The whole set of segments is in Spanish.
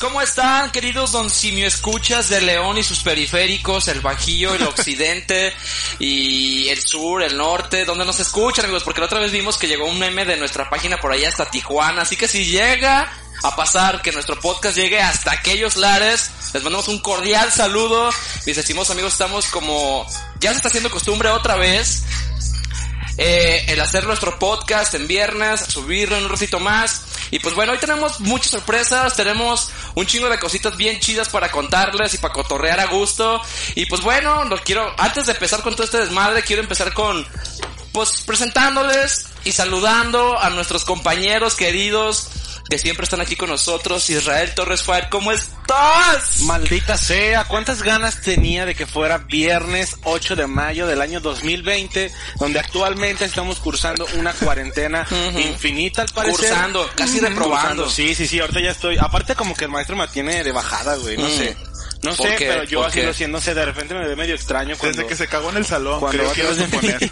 ¿Cómo están, queridos Don Simio Escuchas de León y sus periféricos, el Bajío, el Occidente y el Sur, el Norte? ¿Dónde nos escuchan, amigos? Porque la otra vez vimos que llegó un meme de nuestra página por allá hasta Tijuana, así que si llega a pasar que nuestro podcast llegue hasta aquellos lares, les mandamos un cordial saludo. Mis estimados amigos, estamos como... Ya se está haciendo costumbre otra vez eh, el hacer nuestro podcast en viernes, subirlo en un ratito más. Y pues bueno, hoy tenemos muchas sorpresas, tenemos un chingo de cositas bien chidas para contarles y para cotorrear a gusto. Y pues bueno, lo quiero, antes de empezar con todo este desmadre, quiero empezar con, pues presentándoles y saludando a nuestros compañeros queridos que siempre están aquí con nosotros. Israel Torres Fire, ¿cómo estás? Maldita sea, ¿cuántas ganas tenía de que fuera viernes 8 de mayo del año 2020, donde actualmente estamos cursando una cuarentena infinita al parecer? Cursando, casi Ujú. reprobando. Cursando, Sí, sí, sí, ahorita ya estoy. Aparte como que el maestro me tiene de bajada, güey, no Mm. sé. No ¿Por sé, qué? pero yo ¿Por así qué? lo siento, no sé, de repente me ve medio extraño cuando... Desde que se cagó en el salón, cuando creo que a poner.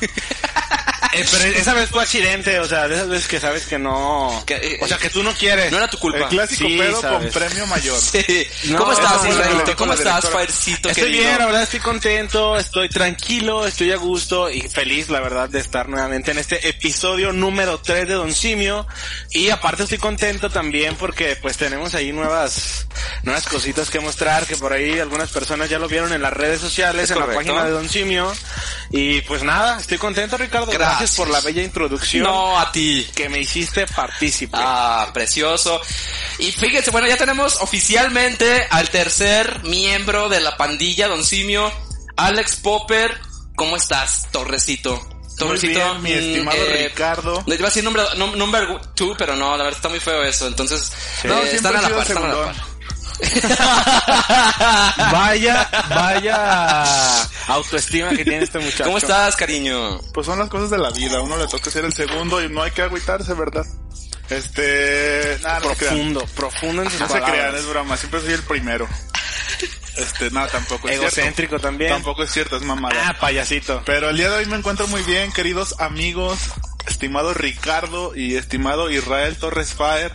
Eh, pero esa vez fue accidente, o sea, de esas veces que sabes que no... Que, eh, o sea, que tú no quieres. No era tu culpa. El clásico Sí, pedo sabes. con premio mayor. Sí. No, ¿Cómo estás, Israelito? ¿Cómo estás. Faircito Estoy querido? bien, la verdad estoy contento, estoy tranquilo, estoy a gusto y feliz, la verdad, de estar nuevamente en este episodio número 3 de Don Simio. Y aparte estoy contento también porque pues tenemos ahí nuevas, nuevas cositas que mostrar, que por ahí algunas personas ya lo vieron en las redes sociales, Es en la página de Don Simio. Y pues nada, estoy contento Ricardo, Gracias. gracias, por la bella introducción No, a ti. que me hiciste partícipe. Ah, precioso. Y fíjense, bueno, ya tenemos oficialmente al tercer miembro de la pandilla, Don Simio, Alex Popper. ¿Cómo estás, Torrecito? Muy Torrecito. bien, mi mm, estimado eh, Ricardo. Le iba a decir number, num- number two, pero no, la verdad está muy feo eso. Entonces, No, eh, están a la par, están a la par. Vaya, vaya autoestima que tiene este muchacho. ¿Cómo estás, cariño? Pues son las cosas de la vida. A uno le toca ser el segundo y no hay que agüitarse, ¿verdad? Este, nada, no se. Profundo, profundo en sus No se palabras. crean, es broma. Siempre soy el primero. Este, no, tampoco es cierto. Egocéntrico también. Tampoco es cierto, es mamada. Ah, payasito. Pero el día de hoy me encuentro muy bien, queridos amigos, estimado Ricardo y estimado Israel Torres Fire.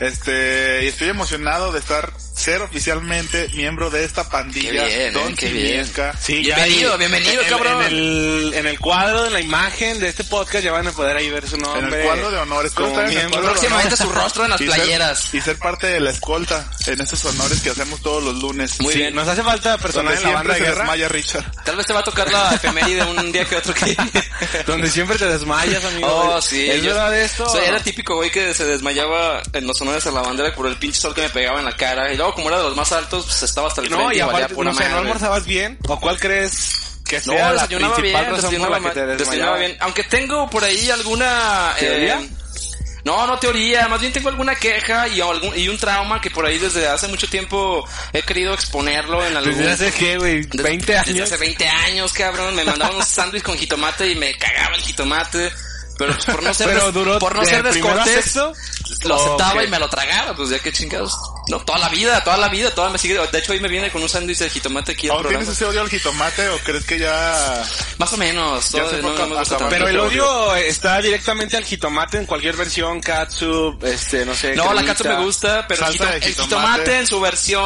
Este, y estoy emocionado de estar, ser oficialmente miembro de esta pandilla, Qué bien, Don eh, qué bien. Sí, Bienvenido, bienvenido, en, cabrón. En el, en el cuadro de la imagen de este podcast ya van a poder ahí ver su nombre. En el cuadro de honor, espero como miembro. Próximamente su rostro en las Y ser- playeras. y ser parte de la escolta en esos honores que hacemos todos los lunes. Muy Sí, bien. Nos hace falta personal en la banda de guerra. desmaya Richard. Tal vez te va a tocar la efeméride un día que otro que... donde siempre te desmayas, amigo. Oh, sí. ¿Es yo- verdad esto? O sea, era típico güey que se desmayaba en los honores a la bandera por el pinche sol que me pegaba en la cara. Y luego, como era de los más altos, pues estaba hasta el No, frente y y valía aparte, pura no sé, ¿no madre. almorzabas bien? ¿O cuál crees que No, sea la desayunaba principal bien, razón por la que te desmayabas. bien. Aunque tengo por ahí alguna... ¿Teoría? eh, no, no teoría, más bien tengo alguna queja y, algún, y un trauma que por ahí desde hace mucho tiempo he querido exponerlo en algún... Desde hace qué, güey, Desde- 20 Desde años. hace 20 años, cabrón. Me mandaban un sándwich con jitomate y me cagaba el jitomate. Pero pues, por no ser, des- por no ser descortés, lo aceptaba Ok. y me lo tragaba. Pues ya que chingados. No, toda la vida, toda la vida, toda me sigue. De hecho, hoy me viene con un sándwich de jitomate aquí ¿Aún tienes ese odio al jitomate o crees que ya... Más o menos. Todo- no, no me gusta. Pero el odio está directamente al jitomate en cualquier versión, katsup, este, no sé. No, la cremita. katsu me gusta, pero el, jitomate. jitomate en su versión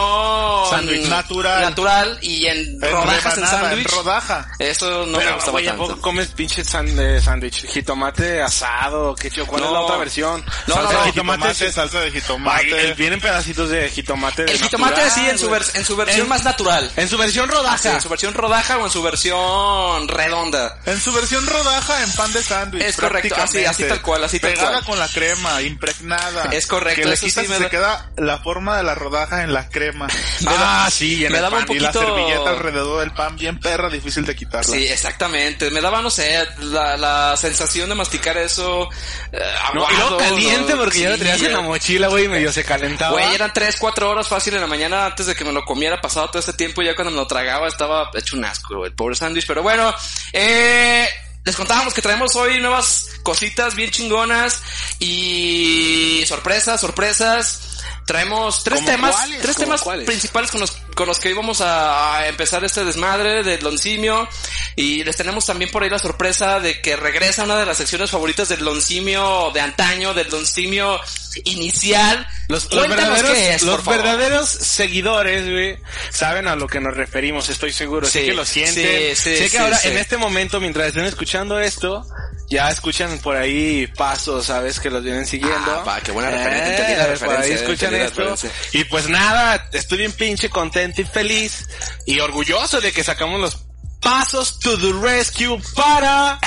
Sándwich natural. natural y en, En rodajas en sándwich. rodaja. Eso no me Pero, gustaba güey, ¿a tanto. comes pinche de sándwich? Jitomate asado, qué chido. ¿Cuál es No. la otra versión? No, salsa no, de jitomate. Jitomate, salsa de jitomate. vienen pedacitos de jitomate. de El jitomate natural, sí en su, vers- en su versión En- más natural. En su versión Sí, rodaja. en su versión rodaja o en su versión redonda. En su versión rodaja en pan de sándwich. Es correcto, así- así tal cual, así tal Pegada cual. con la crema, impregnada. Es correcto, Que le quitas sí y me se da- queda la forma de la rodaja en la crema. Ah, sí, en me el daba pan. un Y la poquito- servilleta alrededor del pan bien perra, difícil de quitarla. Sí, exactamente. Me daba, no sé, la, la sensación de masticar eso. eh, No, y luego aguado, caliente porque ya lo tenías en la mochila, güey, y medio se calentaba. Güey, eran 3, 4 horas fácil en la mañana antes de que me lo comiera. Pasado todo ese tiempo, ya cuando me lo tragaba estaba hecho un asco, el pobre sándwich. Pero bueno, eh, les contábamos que traemos hoy nuevas cositas bien chingonas y sorpresas, sorpresas. Traemos tres ¿Cómo temas, cuáles? tres ¿Cómo temas cuáles? principales con los, con los que íbamos a, a empezar este desmadre del Loncimio. Y les tenemos también por ahí la sorpresa de que regresa una de las secciones favoritas del Loncimio de antaño, del Loncimio inicial. Los, los verdaderos, qué es, los por favor. verdaderos seguidores, güey, saben a lo que nos referimos, estoy seguro. sé Sí, que lo sienten. sí, sí, sé que sí, ahora, sí. en este momento, mientras estén escuchando esto, ya escuchan por ahí pasos, ¿sabes? Que los vienen siguiendo. Ah, pa, qué buena referencia, entendí la por referencia, ahí eh, escuchan esto. referencia. Y pues nada, estoy bien pinche contento y feliz y orgulloso de que sacamos los pasos to the rescue para...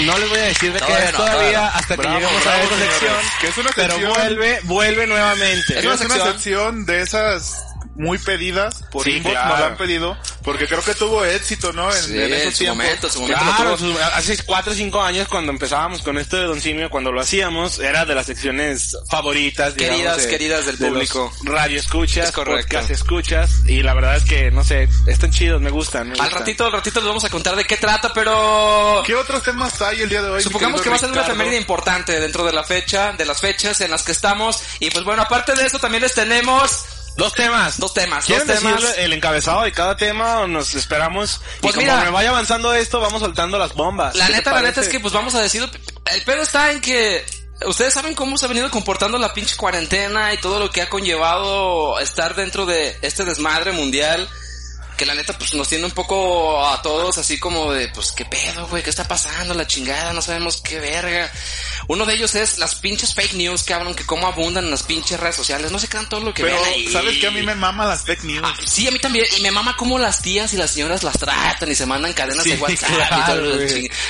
No les voy a decir de qué Todavía es todavía no. hasta que Bravo, lleguemos a bravo, señores. sección. Que es una Pero sección- vuelve, vuelve nuevamente. Es una una, sección- sección de esas muy pedidas por Sí, inbox, claro. nos la han pedido, porque creo que tuvo éxito, ¿no? En, Sí, en esos su tiempos. momento, en su momento. Claro, tuvo. hace cuatro o cinco años cuando empezábamos con esto de Don Simio, cuando lo hacíamos, era de las secciones favoritas, digamos, Queridas, de- queridas del de público. radio escuchas, Es podcast escuchas, y la verdad es que, no sé, están chidos, me gustan. me Al gustan. ratito, al ratito les vamos a contar de qué trata, pero... ¿Qué otros temas hay el día de hoy? Supongamos que va a ser una efeméride importante dentro de la fecha, de las fechas en las que estamos. Y pues bueno, aparte de eso también les tenemos Dos temas. dos temas, dos ¿Quieren temas. decir el encabezado de cada tema o nos esperamos? Pues y mira. como me vaya avanzando esto, vamos soltando las bombas. La ¿Qué te neta, la neta es que pues vamos a decirlo. El pedo está en que ustedes saben cómo se ha venido comportando la pinche cuarentena y todo lo que ha conllevado estar dentro de este desmadre mundial. Que la neta pues nos tiene un poco a todos así como de pues qué pedo, güey, qué está pasando, la chingada, no sabemos qué verga. Uno de ellos es las pinches fake news, cabrón, que cómo abundan en las pinches redes sociales. No se crean todo lo que Pero, ven ahí. ¿sabes que A mí me mama las fake news. Ah, sí, a mí también. Y me mama cómo las tías y las señoras las tratan y se mandan cadenas Sí, de WhatsApp y todo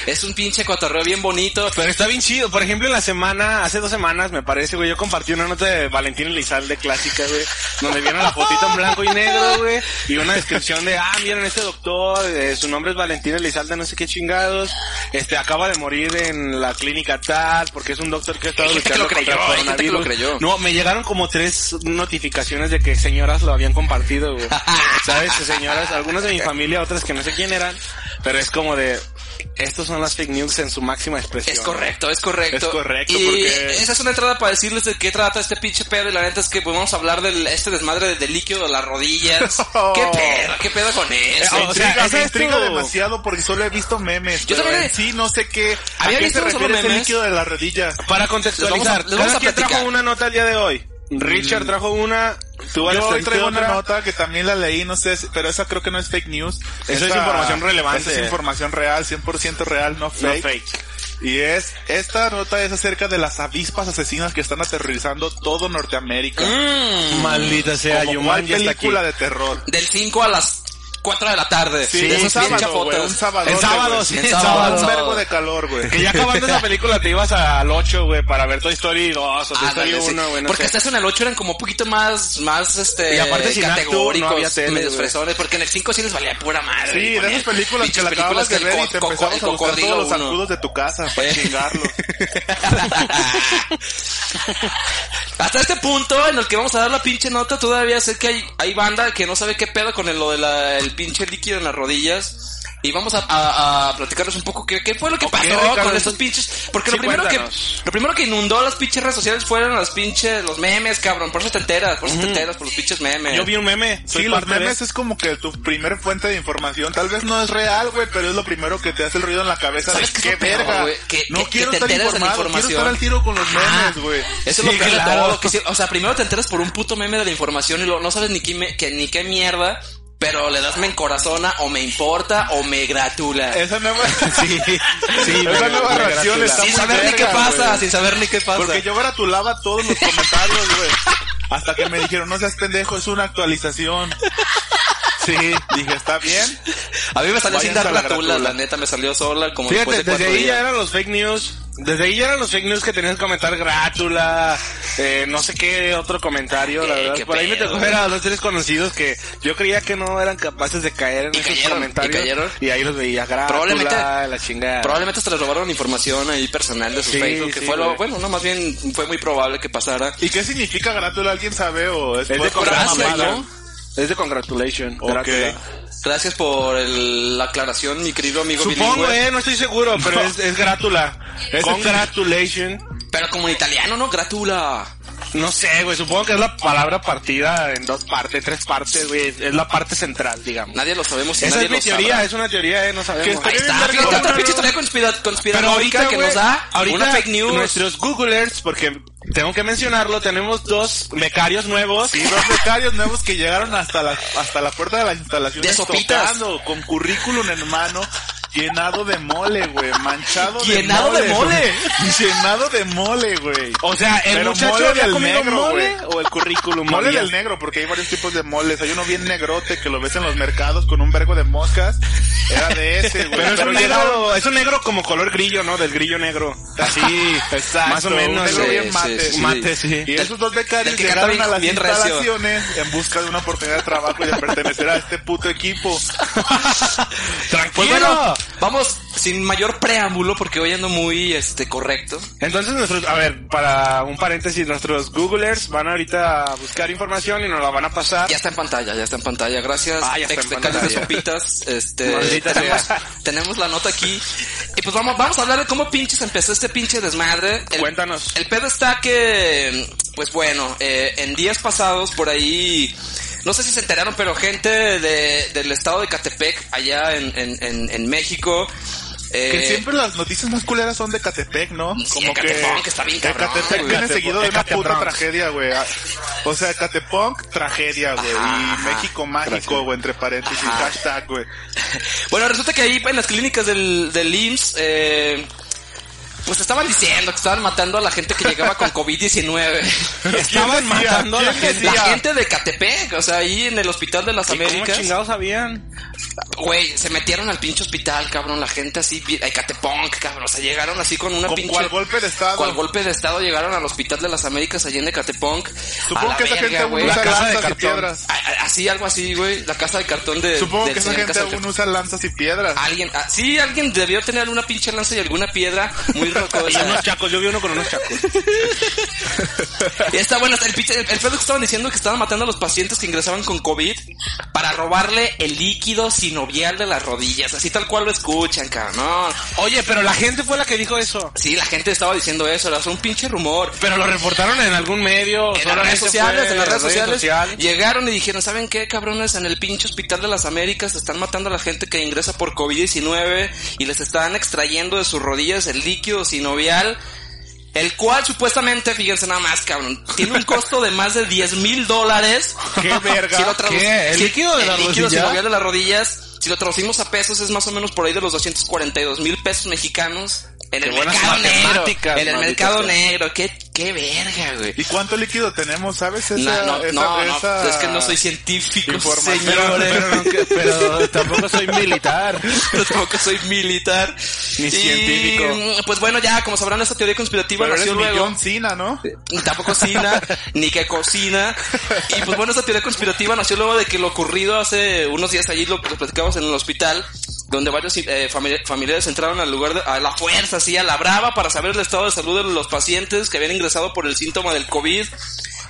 Es un pinche cotorreo bien bonito. Pero está bien chido. Por ejemplo, en la semana, hace dos semanas, me parece, güey, yo compartí una nota de Valentín Elizalde clásica, güey, donde vieron la fotito en blanco y negro, güey, y una descripción de, ah, miren este doctor, eh, su nombre es Valentín Elizalde, no sé qué chingados, este, acaba de morir en la clínica tal, porque es un doctor que ha estado luchando lo creyó, contra el lo creyó. No, me llegaron como tres notificaciones de que señoras lo habían compartido, güey. ¿Sabes? Señoras, algunas de mi familia, otras que no sé quién eran, pero es como de, estos son las fake news en su máxima expresión. Es correcto, es correcto. Es correcto, Y porque- esa es una entrada para decirles de qué trata este pinche pedo. Y la neta es que pues, vamos a hablar del este desmadre de- del líquido de las rodillas. ¿Qué pedo? ¿Qué pedo con eso? Me o sea, intriga, me es intriga demasiado porque solo he visto memes. Yo pero también sí no sé qué. ¿A Había qué visto se refiere ese líquido de las rodillas? Para contextualizar, Les vamos a- les vamos cada a quien platicar. trajo una nota el día de hoy. Richard trajo una, tú Yo hoy Alex, traigo otra. una nota que también la leí, no sé, si- pero esa creo que no es fake news. Eso es información relevante. Esa es información real, 100% real, no No fake. fake. Y es, esta nota es acerca de las avispas asesinas que están aterrorizando todo Norteamérica. Mm, Maldita sea, Como está aquí. película de terror. del 5 a las 4 de la tarde. Sí, de un sábado, güey, un sábado. En sábado, sí, en sábado. Un vergo de calor, güey. Que ya acabando esa película te ibas al 8, güey, para ver Toy Story 2 o Toy Ándale, Story. 1, güey. no porque hasta eso en el 8 eran como un poquito más, más, este, Y aparte categóricos, no tele, medios fresones, porque en el 5 sí les valía pura madre. Sí, de esas películas que la acababas de ver y te empezabas a buscar todos los uno. sacudos de tu casa para chingarlos. Hasta este punto en el que vamos a dar la pinche nota, todavía sé que hay, hay banda que no sabe qué pedo con el, lo del el pinche líquido en las rodillas. Y vamos a, a, a platicarles un poco qué, qué fue lo que pasó Ricardo, con estos pinches. Porque Sí, lo primero que lo primero que inundó las pinches redes sociales fueron las pinches, los memes, cabrón. Por eso te enteras, por eso te enteras, por los pinches memes. Yo vi un meme. Sí, soy los parte de- memes es como que tu primer fuente de información. Tal vez no es real, güey, pero es lo primero que te hace el ruido en la cabeza de ¿Sabes qué es qué peor, verga. güey? Que- no que- que quiero te estar enteres de la informado, quiero información. estar al tiro con los Ajá. memes, güey. Eso es Sí, lo peor de claro. todo. que sí, o sea, primero te enteras por un puto meme de la información y luego no sabes ni qué, me- que, ni qué mierda, pero le das me encorazona o me importa o me gratula. Esa nueva, Sí, sí. Esa nueva reacción está sin muy saber ni qué pasa, sin saber ni qué pasa. Porque yo gratulaba todos los comentarios, güey. Hasta que me dijeron, no seas pendejo, es una actualización. Sí, dije, ¿está bien? a mí me salió sin dar la gratulas, gratula. la neta, me salió sola como Fíjate, después de desde ahí ya eran los fake news. Desde ahí ya eran los fake news que tenías que comentar grátula, eh, no sé qué otro comentario, la verdad. Por ahí me tocó ver a dos tres conocidos que yo creía que no eran capaces de caer en esos cayeron, comentarios. y cayeron. Y ahí los veía grátula, Probablemente- la chingada. Probablemente hasta les robaron información ahí personal de su Sí, Facebook, que sí, fue lo, bueno, no, más bien fue muy probable que pasara. ¿Y qué significa grátula? ¿Alguien sabe o es, Es de mamada? ¿no? Es de congratulation. Ok. grátula. Gracias por el- la aclaración, mi querido amigo Supongo, bilingüe. eh, no estoy seguro, pero es, es grátula. Es- Congratulation. Pero como en italiano, ¿no? Gratula. No sé, güey, supongo que es la palabra partida en dos partes, tres partes, güey. Es la parte central, digamos. Nadie lo sabemos Esa nadie es mi teoría, sabrá. es una teoría, eh, no sabemos. Ahí está, fíjate, otra no, pinche no. conspira- conspiranoica ahorita, que güey, nos da ahorita una fake news. nuestros googlers, porque tengo que mencionarlo, tenemos dos becarios nuevos. Sí, dos becarios nuevos que llegaron hasta la, hasta la puerta de las instalaciones De sopitas. tocando, con currículum en mano, llenado de mole, güey, manchado Llenado de de mole. güey. llenado de mole, güey. O sea, el Pero muchacho mole había del comido negro, mole güey. o el currículum. Mole había? del negro, porque hay varios tipos de moles. Hay uno bien negrote que lo ves en los mercados con un vergo de moscas. Era de ese, güey. Pero es un negro, es un negro como color grillo, ¿no? Del grillo negro. Así, Exacto, más o menos. un negro sí, bien sí, mate. sí. Mate, sí. Y esos dos becarios llegaron a las recio. instalaciones en busca de una oportunidad de trabajo y de pertenecer a este puto equipo. Tranquilo. Pues bueno, vamos sin mayor preámbulo porque hoy ando muy este correcto. Entonces nuestros, a ver, para un paréntesis, nuestros googlers van ahorita a buscar información y nos la van a pasar. Ya está en pantalla, ya está en pantalla. Gracias, Ah, ya está en becarios de pantalla. sopitas. Este, tenemos, tenemos la nota aquí. Y pues vamos, vamos a hablar de cómo pinches empezó este pinche desmadre. El, Cuéntanos. El pedo está que, pues bueno, eh, en días pasados por ahí, no sé si se enteraron, pero gente de, del estado de Catepec, allá en, en, en, en México, eh, Que siempre las noticias más culeras son de Catepec, ¿no? Sí, Ecatepec, que está bien que cabrón, Catepec güey. viene seguido de una puta tragedia, güey. Ah, O sea, Catepec, tragedia, güey. Ajá, Y ajá. México mágico, güey, entre paréntesis, Ajá. hashtag, güey. Bueno, resulta que ahí en las clínicas del, del IMSS, eh, pues estaban diciendo que estaban matando a la gente que llegaba con COVID-19. Estaban matando a la ¿Quién gente. La gente de Catepec, o sea, ahí en el hospital de las ¿Y ¿Cómo Américas. chingados sabían? Güey, se metieron al pinche hospital, cabrón, la gente así, vi- ay, Catepunk, cabrón, o sea, llegaron así con una ¿Con pinche... cuál golpe de estado? ¿Cuál golpe de estado llegaron al hospital de las Américas allí en Ecatepunk? Supongo A la que esa verga, gente aún güey. usa La casa de lanzas y piedras. A- Así, algo así, güey, la casa de cartón de... Supongo del que esa señor gente Casa de aún usa lanzas y piedras. Alguien, ah, sí, alguien debió tener alguna pinche lanza y alguna piedra muy Y rocosa. unos chacos, yo vi uno con unos chacos. Y está bueno, el, pinche- el, el pedo que estaban diciendo que estaban matando a los pacientes que ingresaban con COVID para robarle el líquido sinovial de las rodillas, así tal cual lo escuchan, cabrón. Oye, pero la gente fue la que dijo eso. Sí, la gente estaba diciendo eso, era un pinche rumor. Pero lo reportaron en algún medio. En las redes sociales, en las redes sociales, sociales. llegaron y dijeron, ¿saben qué, cabrones? En el pinche hospital de las Américas están matando a la gente que ingresa por COVID-19 y les están extrayendo de sus rodillas el líquido sinovial, el cual supuestamente, fíjense nada más, cabrón, tiene un costo de más de 10 mil dólares. ¡Qué verga! Si lo ¿Qué? ¿El si- líquido de el la líquido rodilla? sinovial de las rodillas, si lo traducimos a pesos es más o menos por ahí de los 242 mil pesos mexicanos. En Qué el mercado negro. En el mercado negro. Qué qué verga, güey. ¿Y cuánto líquido tenemos, sabes? Esa, No, no, esa- no, no, esa es que no soy científico, señores. Pero, pero tampoco soy militar. Yo tampoco soy militar. Ni Y, científico. Pues bueno, ya, como sabrán, esta teoría conspirativa Pero eres nació luego. John Cena, ¿no? Ni tampoco cocina, ni que cocina. Y pues bueno, esta teoría conspirativa nació luego de que lo ocurrido hace unos días allí, lo que lo platicamos en el hospital, donde varios eh, famili- familiares entraron al lugar de- a la fuerza, así, a la brava, para saber el estado de salud de los pacientes que habían ingresado por el síntoma del COVID.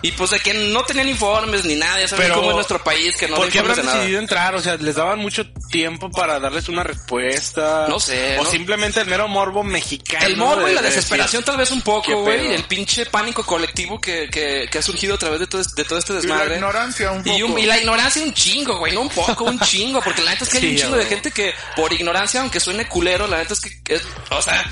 Y pues de que no tenían informes ni nada, ya saben Pero, cómo es nuestro país, que no ¿Por qué habrán de nada. decidido entrar? O sea, les daban mucho tiempo para darles una respuesta. No sé, O ¿no? simplemente el mero morbo mexicano. El morbo de- y la de desesperación decir, tal vez un ¿Qué poco, güey, el pinche pánico colectivo que, que, que ha surgido a través de todo, es- de todo este Y la desmadre. ignorancia un poco. Y, un- y la ignorancia un chingo, güey, no un poco, un chingo, porque la neta es que hay Sí, un chingo de gente que por ignorancia, aunque suene culero, la neta es que es, o sea,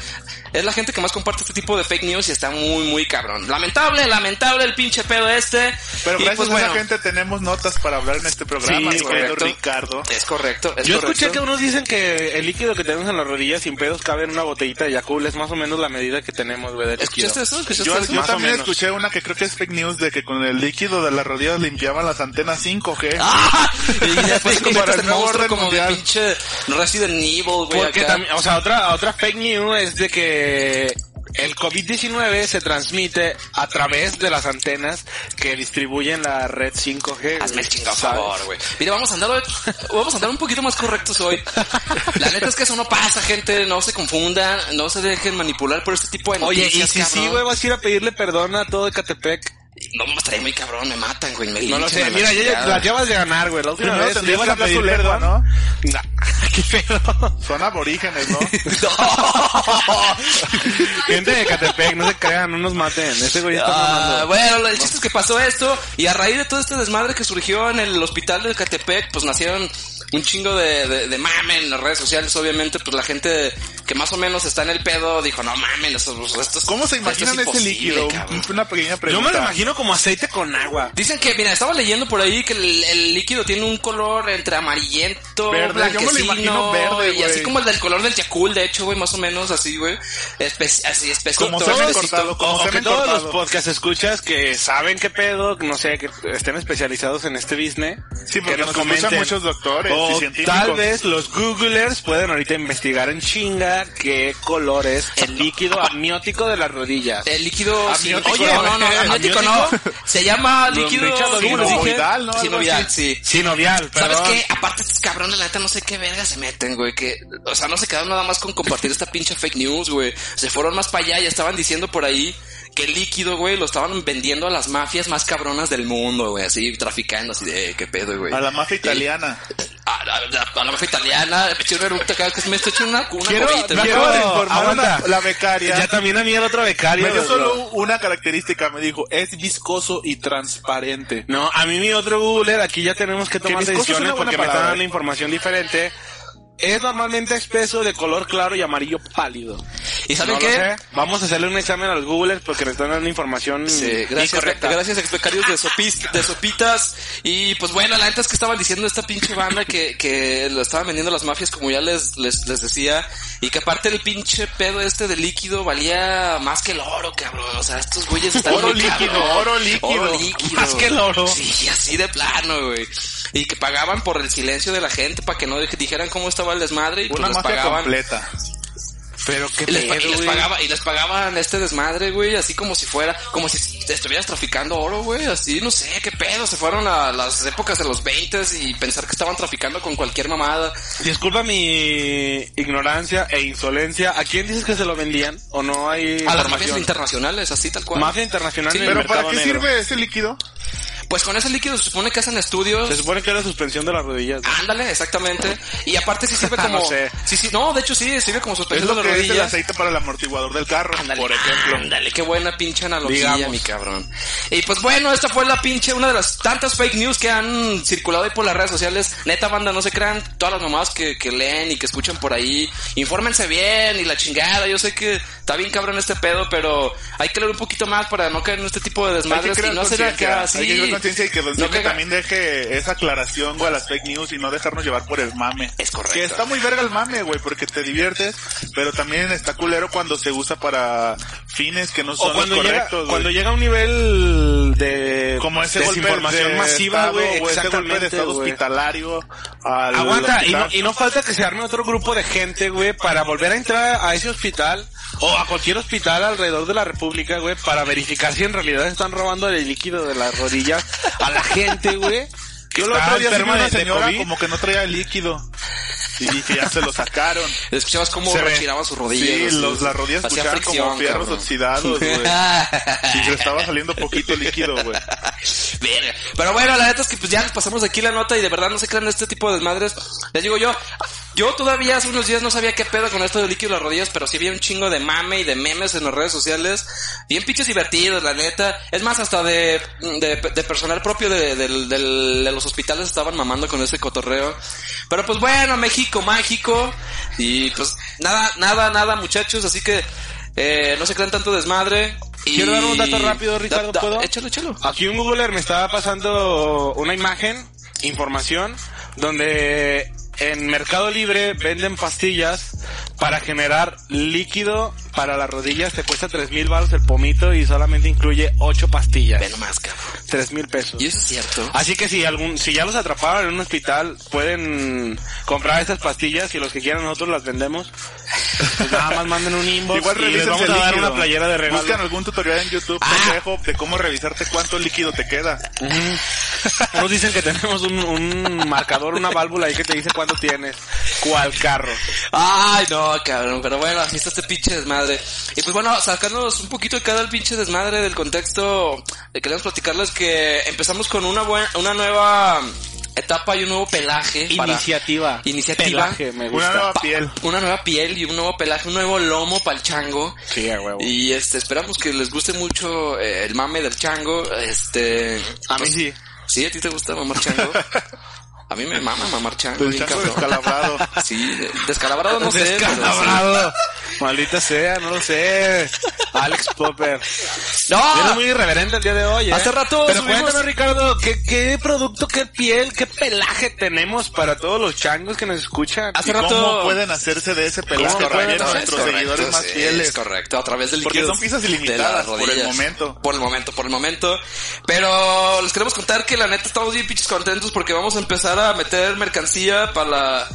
es la gente que más comparte este tipo de fake news y está muy, muy cabrón. Lamentable, lamentable el pinche pedo este. Pero y gracias pues a bueno, esa gente tenemos notas para hablar en este programa, Sí, querido correcto. Ricardo. es correcto, es Yo correcto. escuché que unos dicen que el líquido que tenemos en las rodillas sin pedos cabe en una botellita de Yakult. Es más o menos la medida que tenemos, güey. ¿Escuchaste eso? ¿Escuchaste Yo, eso? también menos. escuché una que creo que es fake news de que con el líquido de las rodillas limpiaban las antenas 5G. ¡Ah! Y después Como para conviertes el nuevo orden como de pinche Resident Evil, güey. Porque acá. también, o sea, otra, otra fake news es de que el COVID-19 se transmite a través de las antenas que distribuyen la red 5G. Hazme el güey, chingado favor, güey. Mira, vamos a andar hoy- vamos a andar un poquito más correctos hoy. La neta es que eso no pasa, gente. No se confundan, no se dejen manipular por este tipo de Oye, noticias, y si sí, güey, vas a ir a pedirle perdón a todo Ecatepec. No, me estaría muy cabrón, me matan, güey. Me No lo sé, mira, ya, ya chingada. la llevas de ganar, güey. La última vez que a hablar pedir perdón. ¿no? Nah, qué pedo. Son aborígenes, ¿no? Gente de Ecatepec, no se crean, no nos maten. Ese güey está Ah, mamando. bueno, el chiste es que pasó esto y a raíz de todo este desmadre que surgió en el hospital de Catepec, pues nacieron un chingo de, de, de mame en las redes sociales, obviamente, pues la gente que más o menos está en el pedo dijo, no mamen, esto, esto es- ¿Cómo se esto es imaginan ese líquido? cabrón". Una pequeña Yo pregunta. me lo imagino como aceite con agua. Dicen que, mira, estaba leyendo por ahí que el, el líquido tiene un color entre amarillento, Verde, yo me lo imagino verde, y así como el del color del Yakult, de hecho, güey, más o menos así, güey. Espe- así espesito. Como cortado, que todos los podcast escuchas que saben qué pedo, no sé, que estén especializados en este business. Sí, porque que nos escuchan muchos doctores O científicos. tal vez los googlers pueden ahorita investigar en chinga qué color es el líquido amniótico de las rodillas. El líquido sí. Amniótico, Oye, no, no, amniótico no. Se llama líquido. Sinovial, Sinovial, sí. Sinovial, ¿Sabes perdón. qué? Aparte estos cabrones, la neta, no sé qué verga se meten, güey. Que, o sea, no se quedaron nada más con compartir esta pinche fake news, güey. Se fueron más para allá y estaban diciendo por ahí que el líquido, güey, lo estaban vendiendo a las mafias más cabronas del mundo, güey. Así, traficando, así de, "Eh, qué pedo, güey. A la mafia italiana. A, a- a- a la mafia italiana, me eché una eructa cada vez que me estoy echando una, una Quiero- Quiero- informar una- la becaria. Ya también a mí el otro becario. me dio bro. solo una característica, me dijo, es viscoso y transparente. No, a mí mi otro googler, aquí ya tenemos que tomar decisiones porque me están dando información diferente. Es normalmente espeso de color claro y amarillo pálido. ¿Y saben No qué? Vamos a hacerle un examen a los googlers porque nos están dando información Sí, gracias, incorrecta. gracias expecarios de, sopis- de sopitas. Y pues bueno, la neta es que estaban diciendo esta pinche banda que, que lo estaban vendiendo las mafias, como ya les, les, les decía. Y que aparte el pinche pedo este de líquido valía más que el oro, cabrón. O sea, estos güeyes están Oro líquido, cabrón. oro líquido. Oro líquido. Más que el oro. Sí, así de plano, güey. Y que pagaban por el silencio de la gente para que no dij- dijeran cómo estaba el desmadre y pues Una les mafia pagaban. completa. Pero qué Y les, y pedo, les güey. pagaba, y les pagaban este desmadre, güey, así como si fuera, como si te estuvieras traficando oro, güey, así, no sé, qué pedo, se fueron a las épocas de los 20 y pensar que estaban traficando con cualquier mamada. Disculpa mi ignorancia e insolencia. ¿A quién dices que se lo vendían? ¿O no hay A las mafias internacionales, así tal cual. Mafia internacional Sí, en el Pero ¿para qué negro. sirve ese líquido? Pues con ese líquido se supone que hacen estudios. Se supone que era suspensión de las rodillas. ¿no? Ándale, exactamente. Y aparte sí sirve como... No sé. Sí, sí, no, de hecho sí, sirve como Es suspensión lo de las que es el rodillas. aceite para el amortiguador del carro, Ándale, por ejemplo. Ándale, qué buena pinche analogía, Digamos. mi cabrón. Y pues bueno, esta fue la pinche, una de las tantas fake news que han circulado ahí por las redes sociales. Neta banda, no se crean todas las mamadas que, que leen y que escuchan por ahí. Infórmense bien y la chingada. Yo sé que está bien cabrón este pedo, pero hay que leer un poquito más para no caer en este tipo de desmadres y no conciencia, acá así. Que conciencia y que caga- también deje esa aclaración, güey, a las fake news y no dejarnos llevar por el mame. Es correcto. Que está muy verga el mame, güey, porque te diviertes, pero también está culero cuando se usa para fines que no O son los cuando llega, correctos, güey. cuando llega a un nivel de como ese golpe desinformación de masiva, güey, o ese golpe de exactamente, estado güey. hospitalario al Aguanta, y no, hospital. y no falta que se arme otro grupo de gente, güey, para volver a entrar a ese hospital o a cualquier hospital alrededor de la República, güey, para verificar si en realidad están robando el líquido de las rodillas a la gente, güey. Yo el otro día vi una señora como que no traía líquido. Y dije, ya se lo sacaron. Escuchabas cómo rechinaban sus rodillas. Sí, los, las rodillas escuchaban como fierros cabrón. oxidados, güey. Y se estaba saliendo poquito líquido, güey. Verga. Pero bueno, la neta es que pues ya les pasamos aquí la nota y de verdad no se crean de este tipo de desmadres. Les digo yo, yo todavía hace unos días no sabía qué pedo con esto de líquido en las rodillas, pero sí había un chingo de mame y de memes en las redes sociales. Bien pinches divertidos, la neta. Es más, hasta de, de, de personal propio de, de los hospitales estaban mamando con ese cotorreo. Pero pues bueno, México mágico. Y pues nada, nada, nada muchachos, así que... Eh, no se crean tanto desmadre. Y... Quiero dar un dato rápido, Ricardo, Da- da- ¿puedo? Échalo, échalo. Aquí un Googler me estaba pasando una imagen, información, donde en Mercado Libre venden pastillas para generar líquido para las rodillas. Te cuesta tres mil baros el pomito y solamente incluye ocho pastillas. Ve nomás, cabrón. Tres mil pesos. Y eso es cierto. Así que si algún, si ya los atraparon en un hospital, pueden comprar estas pastillas y los que quieran nosotros las vendemos. Pues nada más manden un inbox Igual y les revisen vamos a dar una playera de regalo. Buscan algún tutorial en YouTube, Ah. de cómo revisarte cuánto líquido te queda. Nos dicen que tenemos un, un marcador, una válvula ahí que te dice cuánto tienes. ¿Cuál carro? Ay, no, cabrón, pero bueno, así está este pinche desmadre. Y pues bueno, sacándonos un poquito de cada pinche desmadre del contexto, eh, queremos platicarles que empezamos con una buena, una nueva etapa y un nuevo pelaje. para- Iniciativa. Iniciativa. Pelaje, me Una gusta. nueva pa- piel. Una nueva piel y un nuevo pelaje, un nuevo lomo para el chango. Sí, a huevo. Y este, esperamos que les guste mucho eh, el mame del chango. Este, A mí pues, sí. ¿Sí? ¿A ti te gusta mamar chango? A mí me mama mamar chango. Bien descalabrado. Sí, de- descalabrado no sé. Descalabrado. Maldita sea, no lo sé. Alex Popper. No, Eres muy irreverente el día de hoy, ¿eh? Hace rato Pero subimos- cuéntanos, Ricardo, ¿qué, ¿qué producto, qué piel, qué pelaje tenemos para todos los changos que nos escuchan? Hace ¿Y rato... ¿Cómo pueden hacerse de ese pelaje para correcto, nuestros correcto, seguidores más fieles? Es correcto, a través del Porque son piezas ilimitadas por el momento. Por el momento, por el momento. Pero les queremos contar que la neta estamos bien pinches contentos porque vamos a empezar a meter mercancía para la...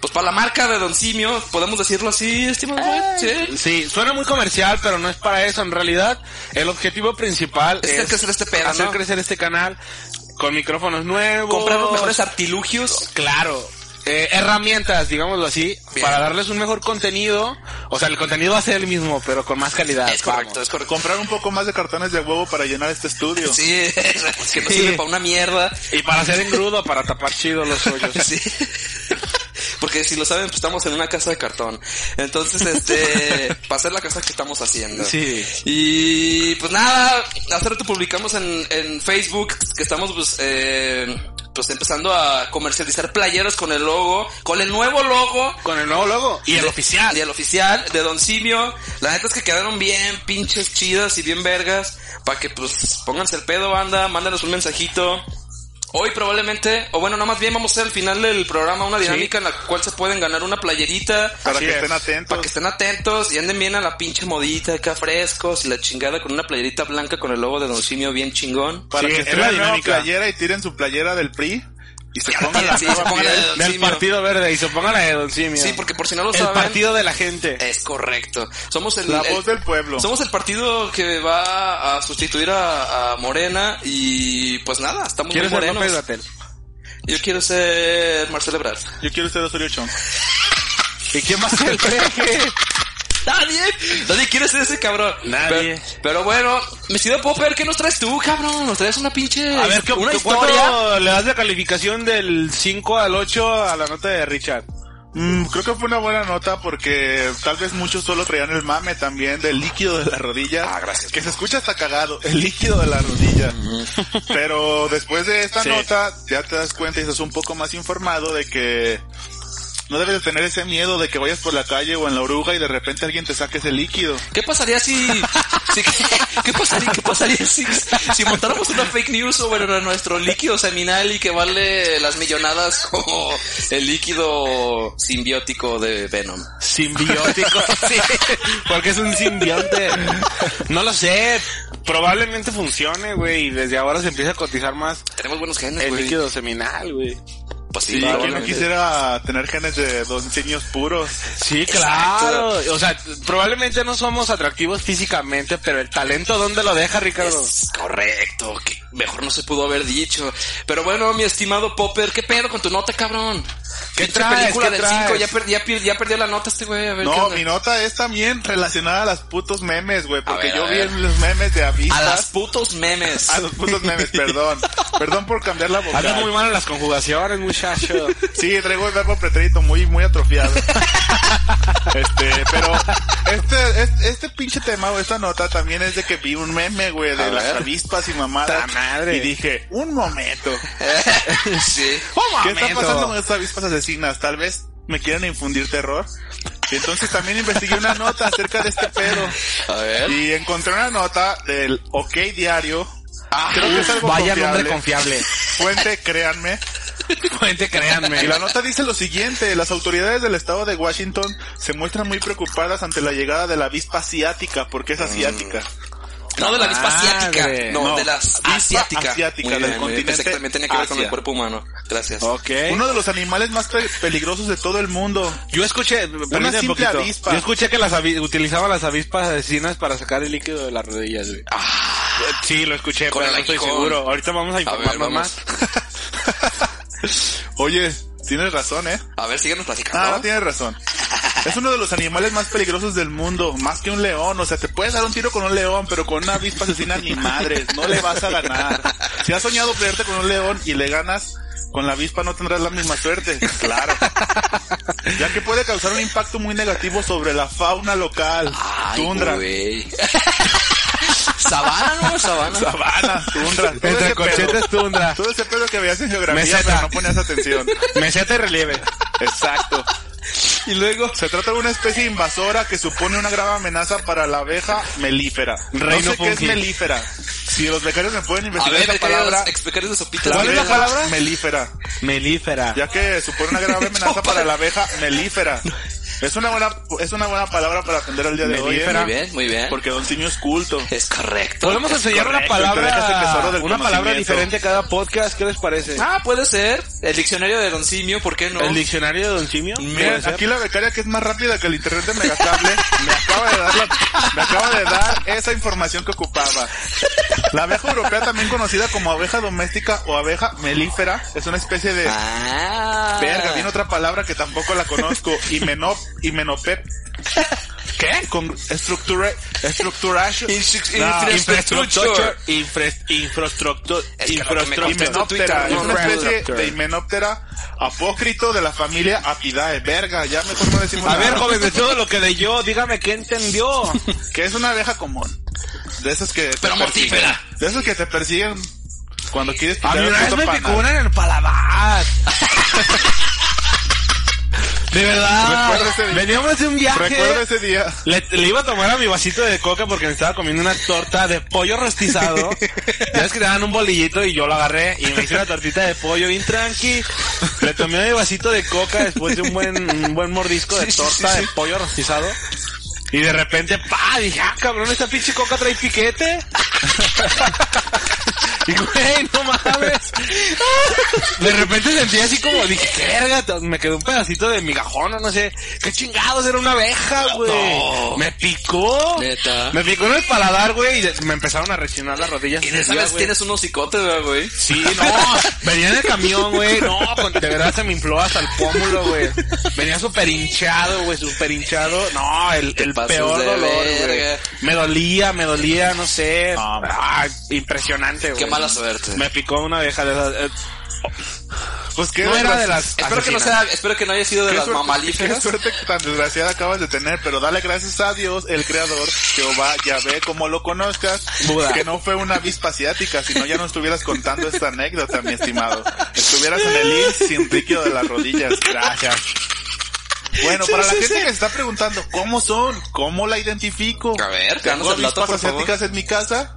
Pues para la marca de Don Simio, podemos decirlo así, estimado güey? Sí. Sí, suena muy comercial, pero no es para eso. En realidad, el objetivo principal Es es, hacer crecer este pedo, hacer ¿no? crecer este canal con micrófonos nuevos. Comprar los mejores artilugios. Claro. Eh, herramientas, digámoslo así, Bien. para darles un mejor contenido. O sea, el contenido va a ser el mismo, pero con más calidad. Es correcto, Vamos. es correcto. Comprar un poco más de cartones de huevo para llenar este estudio. Sí, que no Sí. sirve para una mierda. Y para hacer engrudo, para tapar chido los hoyos. Sí. Porque si lo saben, pues estamos en una casa de cartón. Entonces, este, para hacer la casa que estamos haciendo. Sí. Y pues nada, hace rato publicamos en, en Facebook que estamos pues, eh, pues empezando a comercializar playeras con el logo, con el nuevo logo. Con el nuevo logo. Y el de- oficial. Y el oficial de Don Simio. La neta es que quedaron bien pinches chidas y bien vergas. Para que pues pónganse el pedo, banda, mándanos un mensajito. Hoy probablemente, o bueno, no más bien vamos a hacer al final del programa una dinámica en la cual se pueden ganar una playerita. Para que es. estén atentos. Para que estén atentos y anden bien a la pinche modita acá frescos y la chingada con una playerita blanca con el logo de Don Simio bien chingón. Para Sí, que es estén la dinámica. playera y tiren su playera del PRI y se pongan la Sí, se la piel. de Don Del Simio. Partido Verde. Y se ponga la de Don Simio. Sí, porque por si no lo El saben. partido de la gente. Es correcto. Somos el, La el- voz del pueblo. Somos el partido que va a sustituir a, a Morena y pues nada, estamos muy ¿Quieres ser morenos. López? Yo quiero ser Marcelo Ebrard. Yo quiero ser Osorio Chong. ¿Y quién va a ser el peje? Nadie, nadie quiere ser ese cabrón. Nadie. Pero, pero bueno, mi ciudad Popper, ¿qué nos traes tú, cabrón? Nos traes una pinche, A ver, ¿qué, una qué- historia. ¿cuánto le das de calificación del 5 al 8 a la nota de Richard? Mm, creo que fue una buena nota porque tal vez muchos solo traían el mame también del líquido de la rodilla. Ah, gracias. Que se escucha hasta cagado, el líquido de la rodilla. Pero después de esta Sí. nota ya te das cuenta y estás un poco más informado de que no debes de tener ese miedo de que vayas por la calle o en la oruga y de repente alguien te saque ese líquido. ¿Qué pasaría si, si- qué pasaría, qué pasaría si, si montáramos una fake news sobre nuestro líquido seminal y que vale las millonadas como el líquido simbiótico de Venom? Simbiótico, sí, porque es un simbionte. No lo sé, probablemente funcione, güey, y desde ahora se empieza a cotizar más Tenemos buenos genes, el líquido seminal, güey. Pues sí, Sí, que no quisiera tener genes de dos niños puros. Sí, claro. O sea, probablemente no somos atractivos físicamente, pero el talento, ¿dónde lo deja, Ricardo? Es correcto, que mejor no se pudo haber dicho. Pero bueno, mi estimado Popper, ¿qué pedo con tu nota, cabrón? ¿Qué traes? película ¿Qué del traes? 5, ya, per- ya, per- ya perdió la nota este güey, a ver No, mi nota es también relacionada a las putos memes, güey, porque ver, yo a vi los memes de A avispas. las putos memes. A los putos memes, perdón. Perdón por cambiar la Andas muy mal en las conjugaciones, muchacho. Sí, traigo el verbo pretérito muy, muy atrofiado. este, pero este, este, este pinche tema o esta nota también es de que vi un meme, güey, de A las ver. avispas y mamadas. Madre. Y dije, un momento. sí. ¿Qué está pasando con estas avispas asesinas? Tal vez me quieren infundir terror. Y entonces también investigué una nota acerca de este pedo. A ver. Y encontré una nota del OK Diario. Ah, Creo que es algo Vaya confiable. nombre confiable. Fuente, créanme. Fuente, créanme. Y la nota dice lo siguiente, las autoridades del estado de Washington se muestran muy preocupadas ante la llegada de la avispa asiática, porque es asiática. No de la avispa asiática, no, No, de las avispa asiática. asiática del bien. Pensé continente que también tenía que ver con el cuerpo humano. Gracias. Ok. Uno de los animales más pe- peligrosos de todo el mundo. Yo escuché, permíteme un simple poquito. avispa. Yo escuché que las utilizaban las avispas asesinas para sacar el líquido de las rodillas, güey. Sí, lo escuché, Con pero no estoy seguro. Ahorita vamos a vamos. más. Oye, tienes razón, ¿eh? A ver, síguenos Ah, platicando. no tienes razón. Es uno de los animales más peligrosos del mundo, más que un león. O sea, te puedes dar un tiro con un león, pero con una avispa asesina ni madres, no le vas a ganar. Si has soñado pelearte con un león y le ganas, con la avispa no tendrás la misma suerte. Claro. Ya que puede causar un impacto muy negativo sobre la fauna local. Ay, tundra. Sabana, ¿no? Sabana. Sabana, tundra. Entre corchetes tundra. todo ese pedo que veías en geografía, Meseta. pero no ponías atención. Meseta y relieve. Exacto. Y luego... Se trata de una especie invasora que supone una grave amenaza para la abeja melífera. Reino no sé qué es melífera. Si los becarios me pueden investigar ver, esa palabra, becarios, de sopitas. ¿Cuál es la palabra? melífera. Melífera. Ya que supone una grave amenaza para la abeja melífera. Es una buena, es una buena palabra para aprender al día de hoy. ¿eh? Muy bien, muy bien. Porque Don Simio es culto. Es correcto. Podemos Es enseñar una correcto, palabra, una palabra diferente a cada podcast. ¿Qué les parece? Ah, puede ser. El diccionario de Don Simio, ¿por qué no? ¿El diccionario de Don Simio? Miren, aquí la becaria que es más rápida que el internet de Megacable me acaba de dar la- me acaba de dar esa información que ocupaba. La abeja europea, también conocida como abeja doméstica o abeja melífera, es una especie de Ah. verga, viene otra palabra que tampoco la conozco, himenop, himenopep. ¿Qué? Con estructura, estructuración. Instru- No, Infraestructura. Es que Infraestructura. es no, una especie de himenóptera apócrito de la familia Apidae. Verga, ya mejor no decimos A ver, nada. joven, de todo lo que leyó, dígame qué entendió. Que es una abeja común. De esas que te Pero persiguen. mortífera. De esas que te persiguen cuando quieres A mí una vez me picó una en el paladar. De verdad. Ese. Veníamos de un viaje. Recuerdo ese día. Le, le iba a tomar a mi vasito de coca porque me estaba comiendo una torta de pollo rostizado. ya ves que te dan un bolillito y yo lo agarré y me hice una tortita de pollo bien tranqui. Le tomé mi vasito de coca después de un buen, un buen mordisco de torta de pollo rostizado. Y de repente, pa, dije, ah, cabrón, esta pinche coca trae piquete. y güey, no mames. De repente sentí así como, dije, qué verga, me quedó un pedacito de migajón o no sé. Qué chingados, era una abeja, güey. No. Me picó. Neta. Me picó en el paladar, güey, y de- me empezaron a rechinar las rodillas. Ese día, ¿sabes? Tienes unos cicotes, ¿verdad, güey. Sí, no, venía en el camión, güey, no, de verdad se me infló hasta el pómulo, güey. Venía súper hinchado, güey, súper hinchado. No, el, peor de dolor, güey. Me dolía, me dolía, no sé. No. Ah, impresionante, güey. Qué mala suerte. Me picó una abeja de esas. eh, Pues qué no era de las Espero que no sea, espero que no haya sido de Qué las suerte, qué mamalíferas. suerte tan desgraciada acabas de tener, pero dale gracias a Dios, el creador, Jehová, Yahvé, como lo conozcas, Buda. que no fue una avispa asiática, sino ya no estuvieras contando esta anécdota, mi estimado. Estuvieras en el IMSS sin líquido de las rodillas. Gracias. Bueno, Sí, para la sí, gente sí. que se está preguntando, ¿cómo son? ¿Cómo la identifico? A ver, ¿Tengo avispas por favor. asiáticas en mi casa?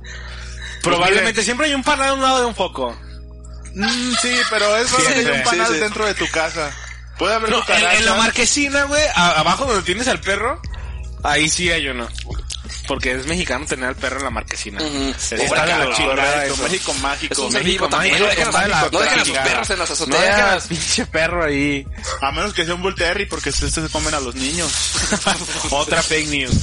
Probablemente siempre hay un panal a un lado de un foco. Mm, sí, pero es que haya un panal Sí, sí. dentro de tu casa. Puede haber No, en, en la marquesina, güey, abajo donde tienes al perro, ahí sí hay uno. Porque es mexicano tener al perro en la marquesina. Está de la chingada eso. México mágico. Es un México también. No dejen, está de la no dejen a sus chingada. perros en las No dejan al azoteas. pinche perro ahí. A menos que sea un Bull Terry, porque estos se comen a los niños. Otra fake news.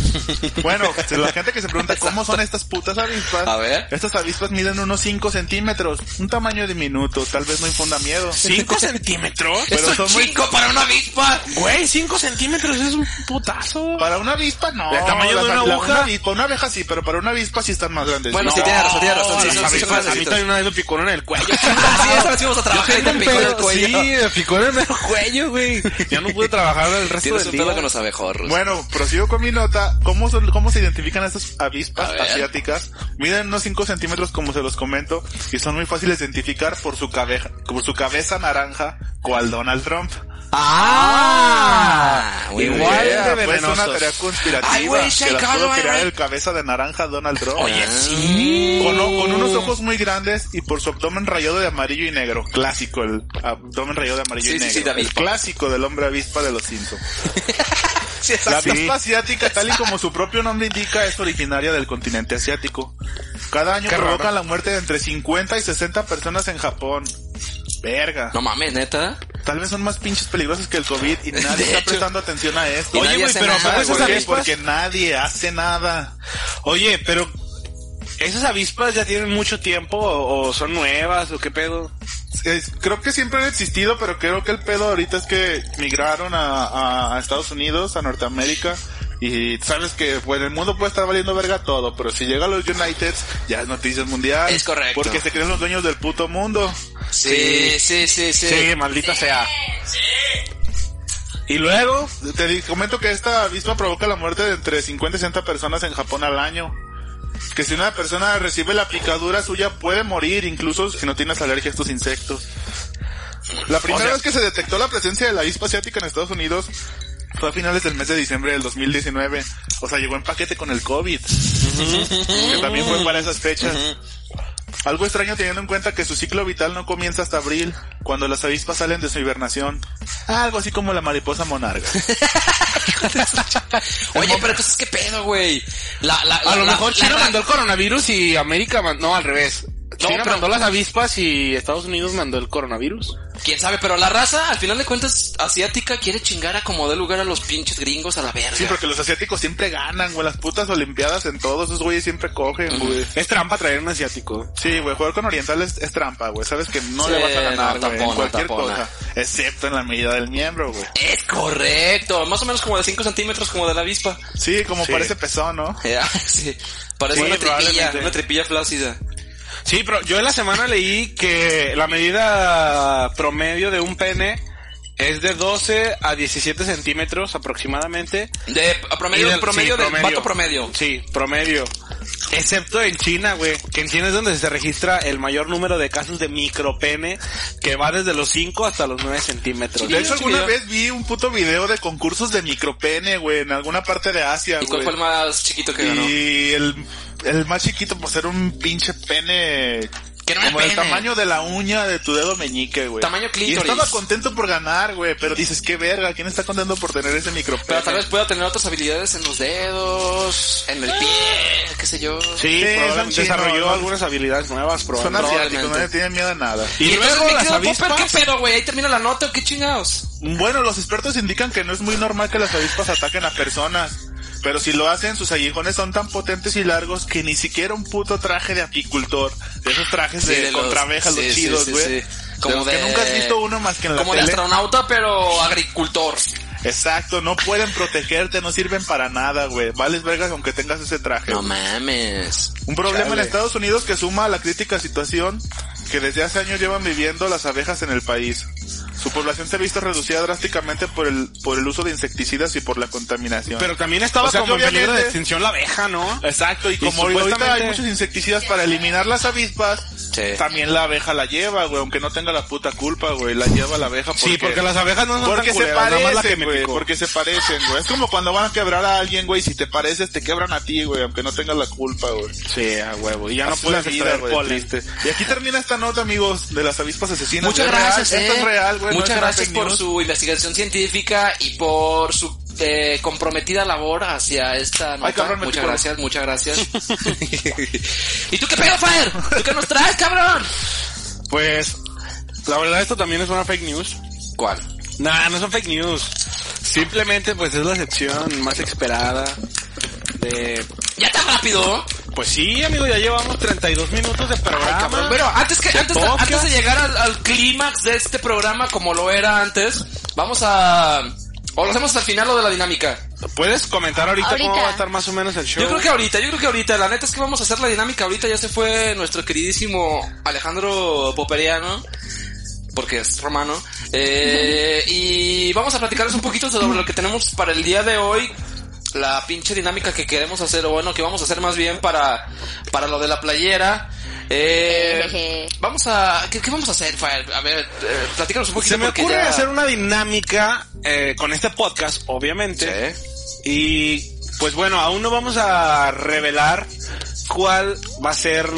Bueno, la gente que se pregunta cómo son estas putas avispas. A ver. Estas avispas miden unos 5 centímetros, un tamaño diminuto, tal vez no infunda miedo. ¿Cinco centímetros? Pero son es muy- chico para una avispa. Güey, cinco centímetros es un putazo. Para una avispa no. ¿El tamaño de una la- avispa, una abeja sí, pero para una avispa sí están más grandes. Bueno, sí, tiene razón, tiene razón. Sí, las son- sí, son avispas, a mí grandecitas. también una vez me picó uno en el cuello. Sí, esa vez fuimos a trabajar y te un picó en el cuello. Sí, me picó en el mero cuello, güey. Ya no pude trabajar el resto del día. con los abejorros. Bueno, prosigo con mi nota. ¿Cómo, son- cómo se identifican estas avispas asiáticas? Miden unos 5 centímetros como se los comento y son muy fáciles de identificar por su, cabeza, por su cabeza naranja, cual Donald Trump. Ah, muy igual bien. de pues venenosos. una tarea conspirativa I wish I que pudo crear it. el cabeza de naranja Donald Trump. Oye, sí. Con, unos ojos muy grandes y por su abdomen rayado de amarillo y negro. Clásico, el abdomen rayado de amarillo Sí, y sí, negro. sí, el clásico del hombre avispa de los Simpsons. Sí, La avispa asiática, tal y como su propio nombre indica, es originaria del continente asiático. Cada año Qué provocan raro. la muerte de entre 50 y 60 personas en Japón. Verga. No mames, neta. Tal vez son más pinches peligrosas que el COVID y nadie De está hecho. prestando atención a esto. Y Oye, güey, pero nada, ¿a poco ¿Por esas qué? avispas? Porque nadie hace nada. Oye, pero esas avispas ya tienen mucho tiempo o, o son nuevas o qué pedo. Es- creo que siempre han existido, pero creo que el pedo ahorita es que migraron a, a- a Estados Unidos, a Norteamérica, y sabes que pues el mundo puede estar valiendo verga todo, pero si llega a los United, ya es noticias mundial. Es correcto. Porque se creen los dueños del puto mundo. Sí, sí, sí, sí. Sí, maldita sea. Y luego, Te comento que esta avispa provoca la muerte de entre 50 y 60 personas en Japón al año. Que si una persona recibe la picadura suya puede morir, incluso si no tienes alergia a estos insectos. La primera O sea- vez que se detectó la presencia de la avispa asiática en Estados Unidos fue a finales del mes de diciembre del 2019. O sea, llegó en paquete con el COVID. que también fue para esas fechas. Algo extraño teniendo en cuenta que su ciclo vital no comienza hasta abril, cuando las avispas salen de su hibernación. Algo así como la mariposa monarca. Oye, pero entonces, ¿qué pedo, güey? La, la, a lo la- mejor China la- mandó el coronavirus y América mandó, no, al revés. No, China pero- mandó las avispas y Estados Unidos mandó el coronavirus. Quién sabe, pero la raza, al final de cuentas, asiática quiere chingar a como de lugar a los pinches gringos a la verga. Sí, porque los asiáticos siempre ganan, güey. Las putas olimpiadas en todos esos güeyes siempre cogen, güey. Es trampa traer un asiático. Sí, güey, jugar con orientales es trampa, güey. Sabes que no Sí, le vas a ganar, no, en cualquier tapona. cosa. Excepto en la medida del miembro, güey. Es correcto, más o menos como de 5 centímetros como de la avispa. Sí, como Sí. parece pezón, ¿no? Ya, sí. Parece Sí, una tripilla, una tripilla flácida. Sí, pero yo en la semana leí que la medida promedio de un pene es de 12 a 17 centímetros aproximadamente. De a promedio, Y del- promedio sí, del vato promedio. Sí, promedio. Excepto en China, güey. Que en China es donde se registra el mayor número de casos de micropene, que va desde los 5 hasta los 9 centímetros. De hecho, alguna vez vi un puto video de concursos de micropene, güey, en alguna parte de Asia, ¿Y cuál güey. fue el más chiquito que ganó? Y el, el más chiquito por ser un pinche pene Que no era como el pene. tamaño de la uña de tu dedo meñique, güey. Tamaño Y clítoris. estaba contento por ganar, güey, pero dices, qué verga, ¿quién está contento por tener ese micropene? Pero tal vez pueda tener otras habilidades en los dedos, en el pie, qué sé yo. Sí, son desarrolló ¿no? algunas habilidades nuevas, Son probablemente. asiáticos, no le tienen miedo a nada. Y, Y luego las Popper, avispas... ¿qué pedo, güey? ¿Ahí termina la nota o qué chingados? Bueno, los expertos indican que no es muy normal que las avispas ataquen a personas. Pero si lo hacen, sus aguijones son tan potentes y largos que ni siquiera un puto traje de apicultor, de esos trajes Sí, de, de los- sí, chidos, güey. Como Como que de- nunca has visto uno más que en la Como de tele. astronauta, pero agricultor. Exacto, no pueden protegerte, no sirven para nada, güey. Vales vergas aunque tengas ese traje. No mames. Un problema Chale. en Estados Unidos que suma a la crítica situación que desde hace años llevan viviendo las abejas en el país. Su población se ha visto reducida drásticamente por el, por el uso de insecticidas y por la contaminación. Pero también estaba O sea, como en peligro de extinción la abeja, ¿no? Exacto, y como supuestamente- ahorita hay muchos insecticidas para eliminar las avispas, Sí. también la abeja la lleva, güey, aunque no tenga la puta culpa, güey, la lleva la abeja porque... Sí, porque las abejas no son Porque tan se culeras, nada más la que parecen, güey, porque se parecen, güey. Es como cuando van a quebrar a alguien, güey, si te pareces, te quebran a ti, güey, aunque no tengas la culpa, güey. Sí, a huevo. Y ya no Así puedes vida, extraer triste. Y aquí termina esta nota, amigos, de las avispas asesinas. Muchas Es real, gracias, Esto eh. es real, güey. Muchas gracias por su investigación científica y por su eh, comprometida labor hacia esta nota. Ay, cabrón, muchas gracias, muchas gracias. ¿Y tú qué pedo, Fire? ¿Tú qué nos traes, cabrón? Pues, la verdad esto también es una fake news. ¿Cuál? Nah, no son fake news. Simplemente pues es la sección más esperada de... ¿Ya tan rápido? Pues sí, amigo, ya llevamos 32 minutos de programa. Cabrón, Pero antes que antes antes de llegar al, al clímax de este programa como lo era antes, vamos a o lo hacemos hasta el final lo de la dinámica. ¿Puedes comentar ahorita, Ahorita. cómo va a estar más o menos el show? Yo creo que ahorita, yo creo que ahorita, la neta es que vamos a hacer la dinámica ahorita, ya se fue nuestro queridísimo Alejandro Poperiano, porque es romano, eh, y vamos a platicarles un poquito sobre lo que tenemos para el día de hoy, la pinche dinámica que queremos hacer, o bueno, que vamos a hacer más bien para, para lo de la playera. Eh, vamos a, ¿qué, qué vamos a hacer, Fire? A ver, eh, platícanos un poquito Se me ocurre ya- hacer una dinámica eh, con este podcast, obviamente. Sí. Y pues bueno, aún no vamos a revelar cuál va a ser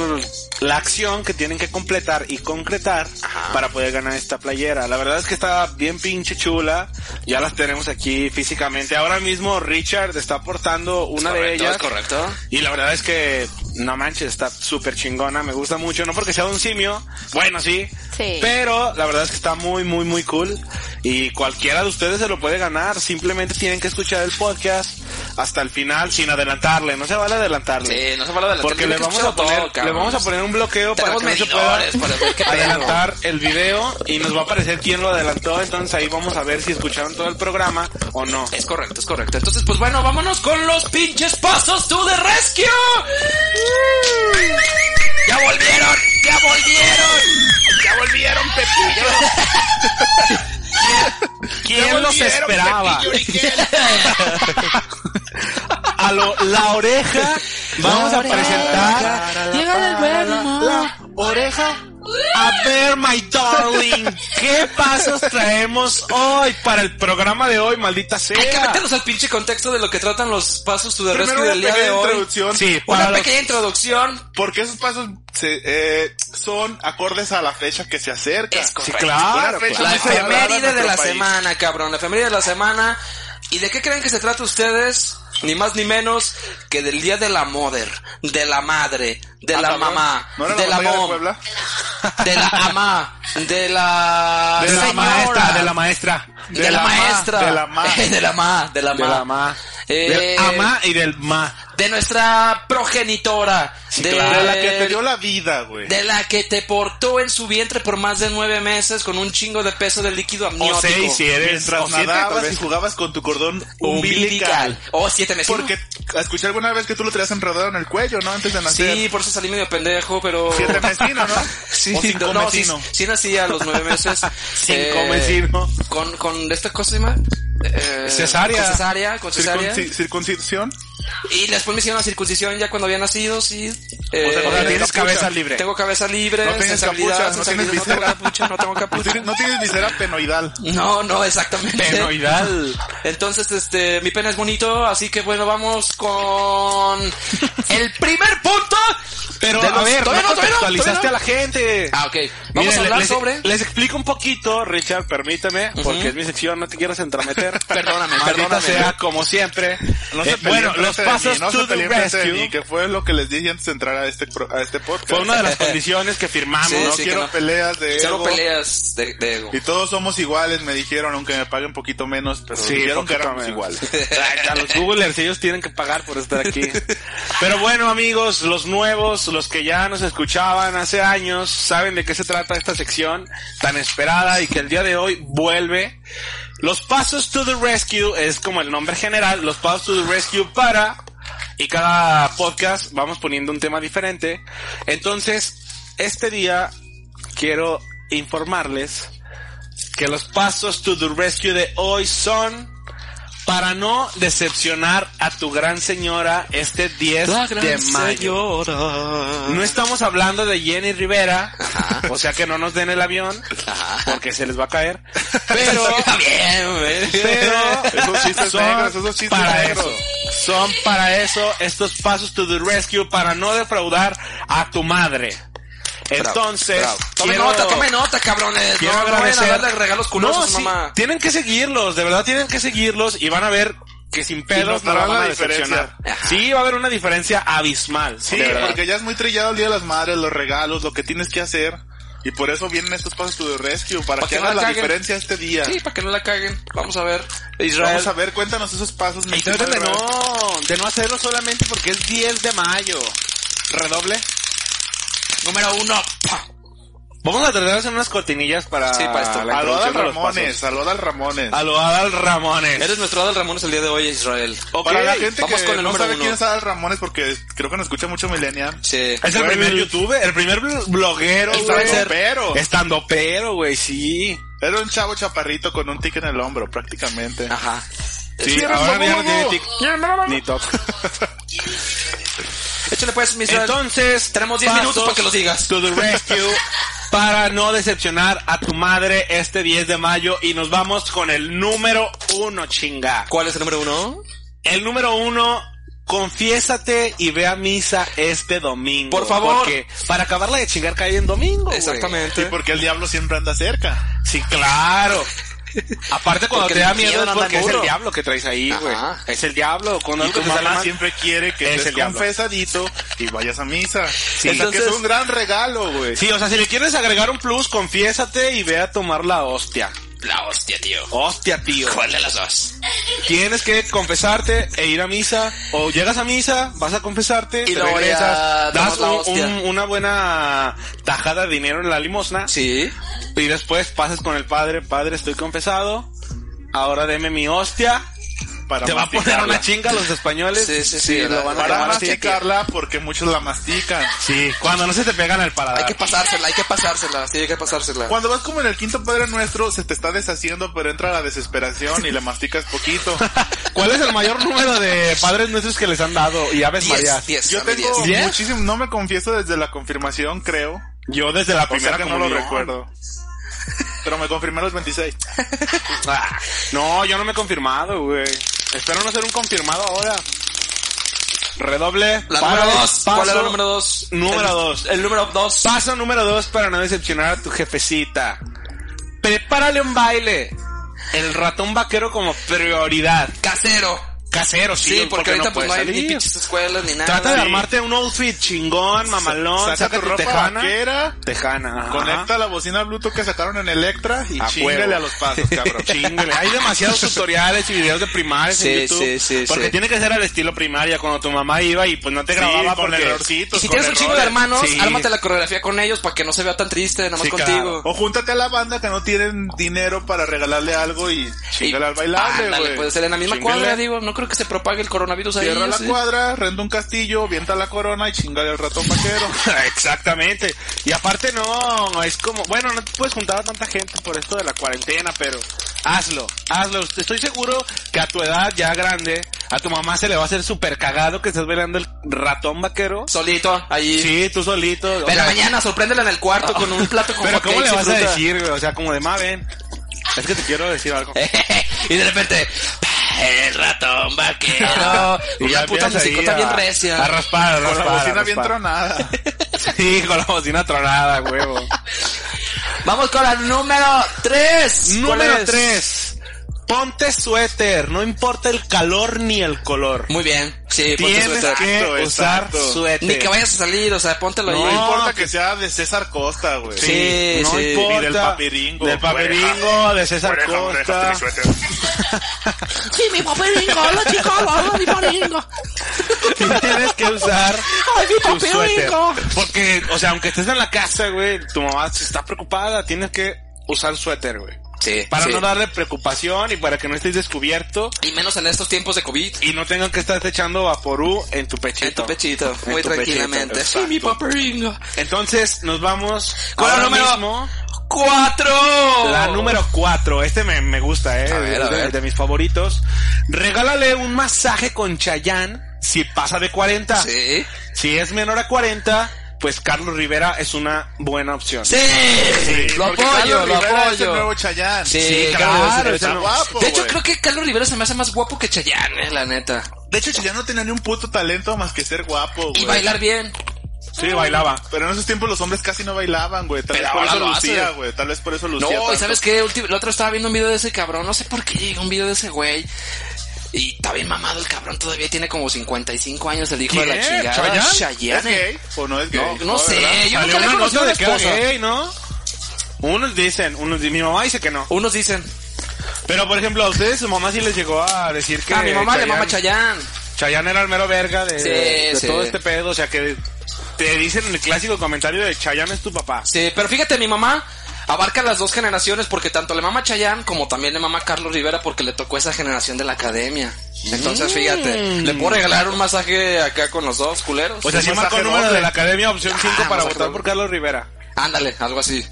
la acción que tienen que completar y concretar para poder ganar esta playera. La verdad es que está bien pinche chula. Ya las tenemos aquí físicamente. Ahora mismo Richard está aportando una de ellas. correcto. Y la verdad es que, no manches, está súper chingona, me gusta mucho, no porque sea un simio, bueno sí, Sí. pero la verdad es que está muy, muy, muy cool. Y cualquiera de ustedes se lo puede ganar, simplemente tienen que escuchar el podcast hasta el final sin adelantarle, no se vale adelantarle. Sí, no se vale adelantar, Porque le vamos a poner, todo, le vamos a poner un bloqueo para que no se pueda adelantar el video y nos va a aparecer quién lo adelantó, entonces ahí vamos a ver si escucharon todo el programa o no. Es correcto, es correcto. Entonces, pues bueno, vámonos con los pinches pasos to the rescue. ¡Ya volvieron! ¡Ya volvieron! ¡Ya volvieron, Pepillo! ¿Quién los esperaba? A lo, la oreja, vamos a presentar la oreja. A ver, my darling, ¿qué pasos traemos hoy para el programa de hoy, maldita Hay que sea? meternos al pinche contexto de lo que tratan los pasos to the Primero rescue una del día pequeña de hoy. introducción. Sí, Una para los- pequeña introducción. Porque esos pasos se, eh, son acordes a la fecha que se acerca. Es Sí, claro, Una fecha claro. La efeméride de la país. semana, cabrón. La efeméride de la semana. ¿Y de qué creen que se trata ustedes? Ni más ni menos que del día de la mother, de la madre, de Ah, la cabrón. mamá, ¿No de la de mom, Puebla? de la ama, de la De la señora, maestra, de la maestra. de, la, ma, maestra, de la ma. de la ma, de la De ma, la ma. Eh, Del ama y del ma. De nuestra progenitora, de, De la que te dio la vida, güey. de la que te portó en su vientre por más de nueve meses con un chingo de peso del líquido amniótico. O seis si eres, Mientras siete, nadabas y jugabas con tu cordón umbilical. O siete meses. Porque escuché alguna vez que tú lo tenías enredado en el cuello, ¿no? Antes de nacer. Sí, por eso salí medio pendejo, pero... Siete mesino, ¿no? Sí, o cinco no, sí, mesino. sí nací a los nueve meses. Cinco mesino. Con, con esta cosa, ¿se llama? Eh, Cesárea. Con cesárea, con cesárea. Circunci- circuncisión. Y después me hicieron la circuncisión ya cuando había nacido, sí. Eh, O sea, sea, tienes capucha. cabeza libre. Tengo cabeza libre, No tienes capucha, no tienes no tengo visera. capucha, no tengo No capucha. no tienes visera penoidal. No, no, exactamente. Penoidal. Entonces, este, mi pene es bonito, así que bueno, vamos con el primer punto. Pero, de a los- ver, no no, no, contextualizaste todavía a la gente. Ah, ok. Vamos Miren, a hablar les, sobre... Les explico un poquito, Richard, permíteme, porque es mi sección, no te quieras entrometer. Perdóname, Maldita perdóname. sea, como siempre. No se Eh, bueno, los frente de mí, pasos no to se the de mí, que fue lo que les dije antes de entrar a este, a este podcast. fue una de las condiciones que firmamos. Sí, no sí, quiero no. peleas de ego. peleas de, de ego. Y todos somos iguales, me dijeron, aunque me paguen poquito menos, pero Sí, dijeron que éramos menos. iguales. A los Googlers ellos tienen que pagar por estar aquí. Pero bueno, amigos, los nuevos, los que ya nos escuchaban hace años, saben de qué se trata esta sección tan esperada y que el día de hoy vuelve. Los pasos to the rescue es como el nombre general, los pasos to the rescue para y cada podcast vamos poniendo un tema diferente. Entonces, este día quiero informarles que los pasos to the rescue de hoy son para no decepcionar a tu gran señora este 10 de mayo. No estamos hablando de Jenny Rivera, o sea que no nos den el avión, porque se les va a caer. Pero, bien, pero Esos chistes son negros, esos chistes para negros. eso. Son para eso estos pasos to the rescue para no defraudar a tu madre. Entonces, Bravo. Tome quiero- nota, tome nota, cabrones. Quiero no, no agradecer. darle regalos culosos No, sí, mamá. tienen que seguirlos, de verdad tienen que seguirlos y van a ver que sin pedos no van a decepcionar. Sí, va a haber una diferencia abismal. Sí, de porque ya es muy trillado el Día de las Madres, los regalos, lo que tienes que hacer. Y por eso vienen estos pasos the rescue, para Para que que no haga la caguen. diferencia este día. Sí, para que no la caguen. Vamos a ver. Israel. Vamos a ver, cuéntanos esos pasos. Y de no, de no hacerlo solamente porque es 10 de mayo. Redoble. Número uno. Vamos a tratar de hacer unas cortinillas para, Sí, para esto. la Al Adal Ramones, pasos. al Adal Ramones. Adal Ramones. Eres nuestro Adal Ramones el día de hoy, Israel. Ok, Para la gente vamos que con el no sabe uno. quién es Adal Ramones, porque creo que nos escucha mucho Millennial. Sí. Es el primer youtuber, el primer bl- bloguero, güey. Estandopero. Estando pero, güey, sí. Era un chavo chaparrito con un tic en el hombro, prácticamente. Ajá. Sí, Sí, ahora ya no tiene tic, ni toc. Échale pues. Entonces, Tenemos 10 minutos para que lo digas. To the rescue para no decepcionar a tu madre este 10 de mayo y nos vamos con el número uno, chinga. ¿Cuál es el número uno? El número uno, confiésate y ve a misa este domingo. Por favor. Porque para acabarla de chingar cae en domingo. Exactamente. Sí, porque el diablo siempre anda cerca. Sí, claro. Aparte cuando Porque te da miedo miedo es porque es el diablo que traes ahí, güey. Es el diablo. Cuando Y tu mamá siempre quiere que Es estés el diablo. confesadito y vayas a misa. Sí, o sea, Entonces- que es un gran regalo, güey. Sí, o sea, si le quieres agregar un plus, confiésate y ve a tomar la hostia. La hostia, tío. Hostia, tío. ¿Cuál de las dos? Tienes que confesarte e ir a misa. O llegas a misa, vas a confesarte, Y te luego regresas, das un- un- una buena tajada de dinero en la limosna. Sí. Y después pasas con el padre, padre, estoy confesado. Ahora deme mi hostia. Para Te va a poner una chinga los españoles. Sí, sí, sí, lo la- van a Para masticarla porque muchos la mastican. Sí, cuando no se te pegan al Hay paladar. que pasársela, hay que pasársela. Sí, hay que pasársela. Cuando vas como en el quinto Padre Nuestro, se te está deshaciendo, pero entra la desesperación y le masticas poquito. ¿Cuál es el mayor número de padres nuestros que les han dado? Y Aves Marías. 10, 10, Yo tengo 10. ¿Diez? muchísimo, no me confieso desde la confirmación, creo. Yo desde la O primera sea que no lo recuerdo. Pero me confirmé a los 26. Ah, no, yo no me he confirmado, güey. Espero no ser un confirmado ahora. Redoble. La número el 2. ¿Cuál paso la número 2? Número dos. El número 2. Paso número dos para no decepcionar a tu jefecita. Prepárale un baile. El ratón vaquero como prioridad. Casero. Casero, sí, Sí, porque ahorita no pues no puedes hay ni pinches escuelas ni nada. Trata de Sí. armarte un outfit chingón, mamalón, Saca tu ropa tejana. vaquera, Tejana. ajá. conecta la bocina Bluetooth que sacaron en Electra y A chingale huevo. a los pasos, cabrón. Chíngale. Hay demasiados tutoriales y videos de primaria Sí, en YouTube. sí, sí, porque sí. tiene que ser al estilo primaria, cuando tu mamá iba y pues no te Sí, grababa con porque... errorcitos. Y si tienes un chingo de hermanos, Sí. ármate la coreografía con ellos para que no se vea tan triste, nada más Sí, contigo. O júntate a la banda que no tienen dinero para regalarle algo y chingale al bailable, güey. puede ser en la misma cuadra, digo. No creo que se propague el coronavirus ahí. Cierra la sí. cuadra, renta un castillo, vienta la corona y chingale al ratón vaquero. Exactamente. Y aparte no, es como, bueno, no te puedes juntar a tanta gente por esto de la cuarentena, pero hazlo, hazlo. Estoy seguro que a tu edad ya grande, a tu mamá se le va a hacer súper cagado que estés bailando el ratón vaquero. Solito, ahí. Sí, tú solito. o Pero sea, mañana sorpréndela en el cuarto con un plato con Pero ¿cómo le vas a fruta. decir, güey? O sea, como de, ma, ven. Es que te quiero decir algo. y de repente, el ratón vaquero. y ya puta musicota a- bien recia. A raspar, a Con la raspar, bocina bien raspar. tronada. Sí, con la bocina tronada, huevo. Vamos con la número 3. Número 3. Ponte suéter, no importa el calor ni el color. Muy bien. Sí, ponte Tienes suéter. que Exacto, usar exacto. suéter. Ni que vayas a salir, o sea, póntelo No ahí. importa que sea de César Costa, güey. Sí, no sí. importa. Y del papiringo. Del papiringo, de César Costa. Sí, mi paperingo, hola chicos, hola mi paperingo. Tienes que usar Ay, mi tu suéter. Porque, o sea, aunque estés en la casa, güey, tu mamá se está preocupada, tienes que usar suéter, güey. Sí, Para sí. no darle preocupación y para que no estés descubierto Y menos en estos tiempos de COVID. y no tengan que estar echando vaporú en tu pechito. En tu pechito, En muy tu tranquilamente. pechito, Sí, mi paperingo. Entonces, nos vamos la ahora número mismo cuatro. La número 4, este me, me gusta, eh, A ver, a es de, ver. de mis favoritos. Regálale un masaje con Chayanne si pasa de 40. Sí. Si es menor a 40, pues Carlos Rivera es una buena opción. Sí. lo apoyo, Carlos lo Rivera es el apoyo. nuevo Chayanne. Sí, Sí, claro, está sí. guapo, De hecho, creo que Carlos Rivera se me hace más guapo que Chayanne, eh, la neta. De hecho, Chayanne no tenía ni un puto talento más que ser guapo, güey. Y bailar bien. Sí, bailaba. Pero en esos tiempos los hombres casi no bailaban, güey. Tal Pero vez por eso lucía, güey. Tal vez por eso lucía. No, y tanto. sabes qué, el otro estaba viendo un video de ese cabrón, no sé por qué llegó un video de ese güey. Y está bien mamado el cabrón, todavía tiene como 55 años el hijo de la chingada. ¿Chayanne? ¿Es gay o no es gay? No, no sé, ¿verdad? yo nunca le una era esposa. gay, ¿no? Unos dicen, unos mi mamá dice que no. Unos dicen, Pero por ejemplo, a ustedes su mamá sí les llegó a decir que a mi mamá le mama Chayanne- Chayanne. Era el mero verga de, Sí, de sí. todo este pedo, o sea que te dicen en el clásico comentario de Chayanne es tu papá. Sí, pero fíjate, mi mamá abarca las dos generaciones porque tanto le mama Chayanne como también le mama Carlos Rivera porque le tocó esa generación de la academia. Entonces, fíjate, le puedo regalar un masaje acá con los dos culeros. O sea, sí marcó el número de la Academia opción 5 Ah, para votar doble. por Carlos Rivera. Ándale, algo así.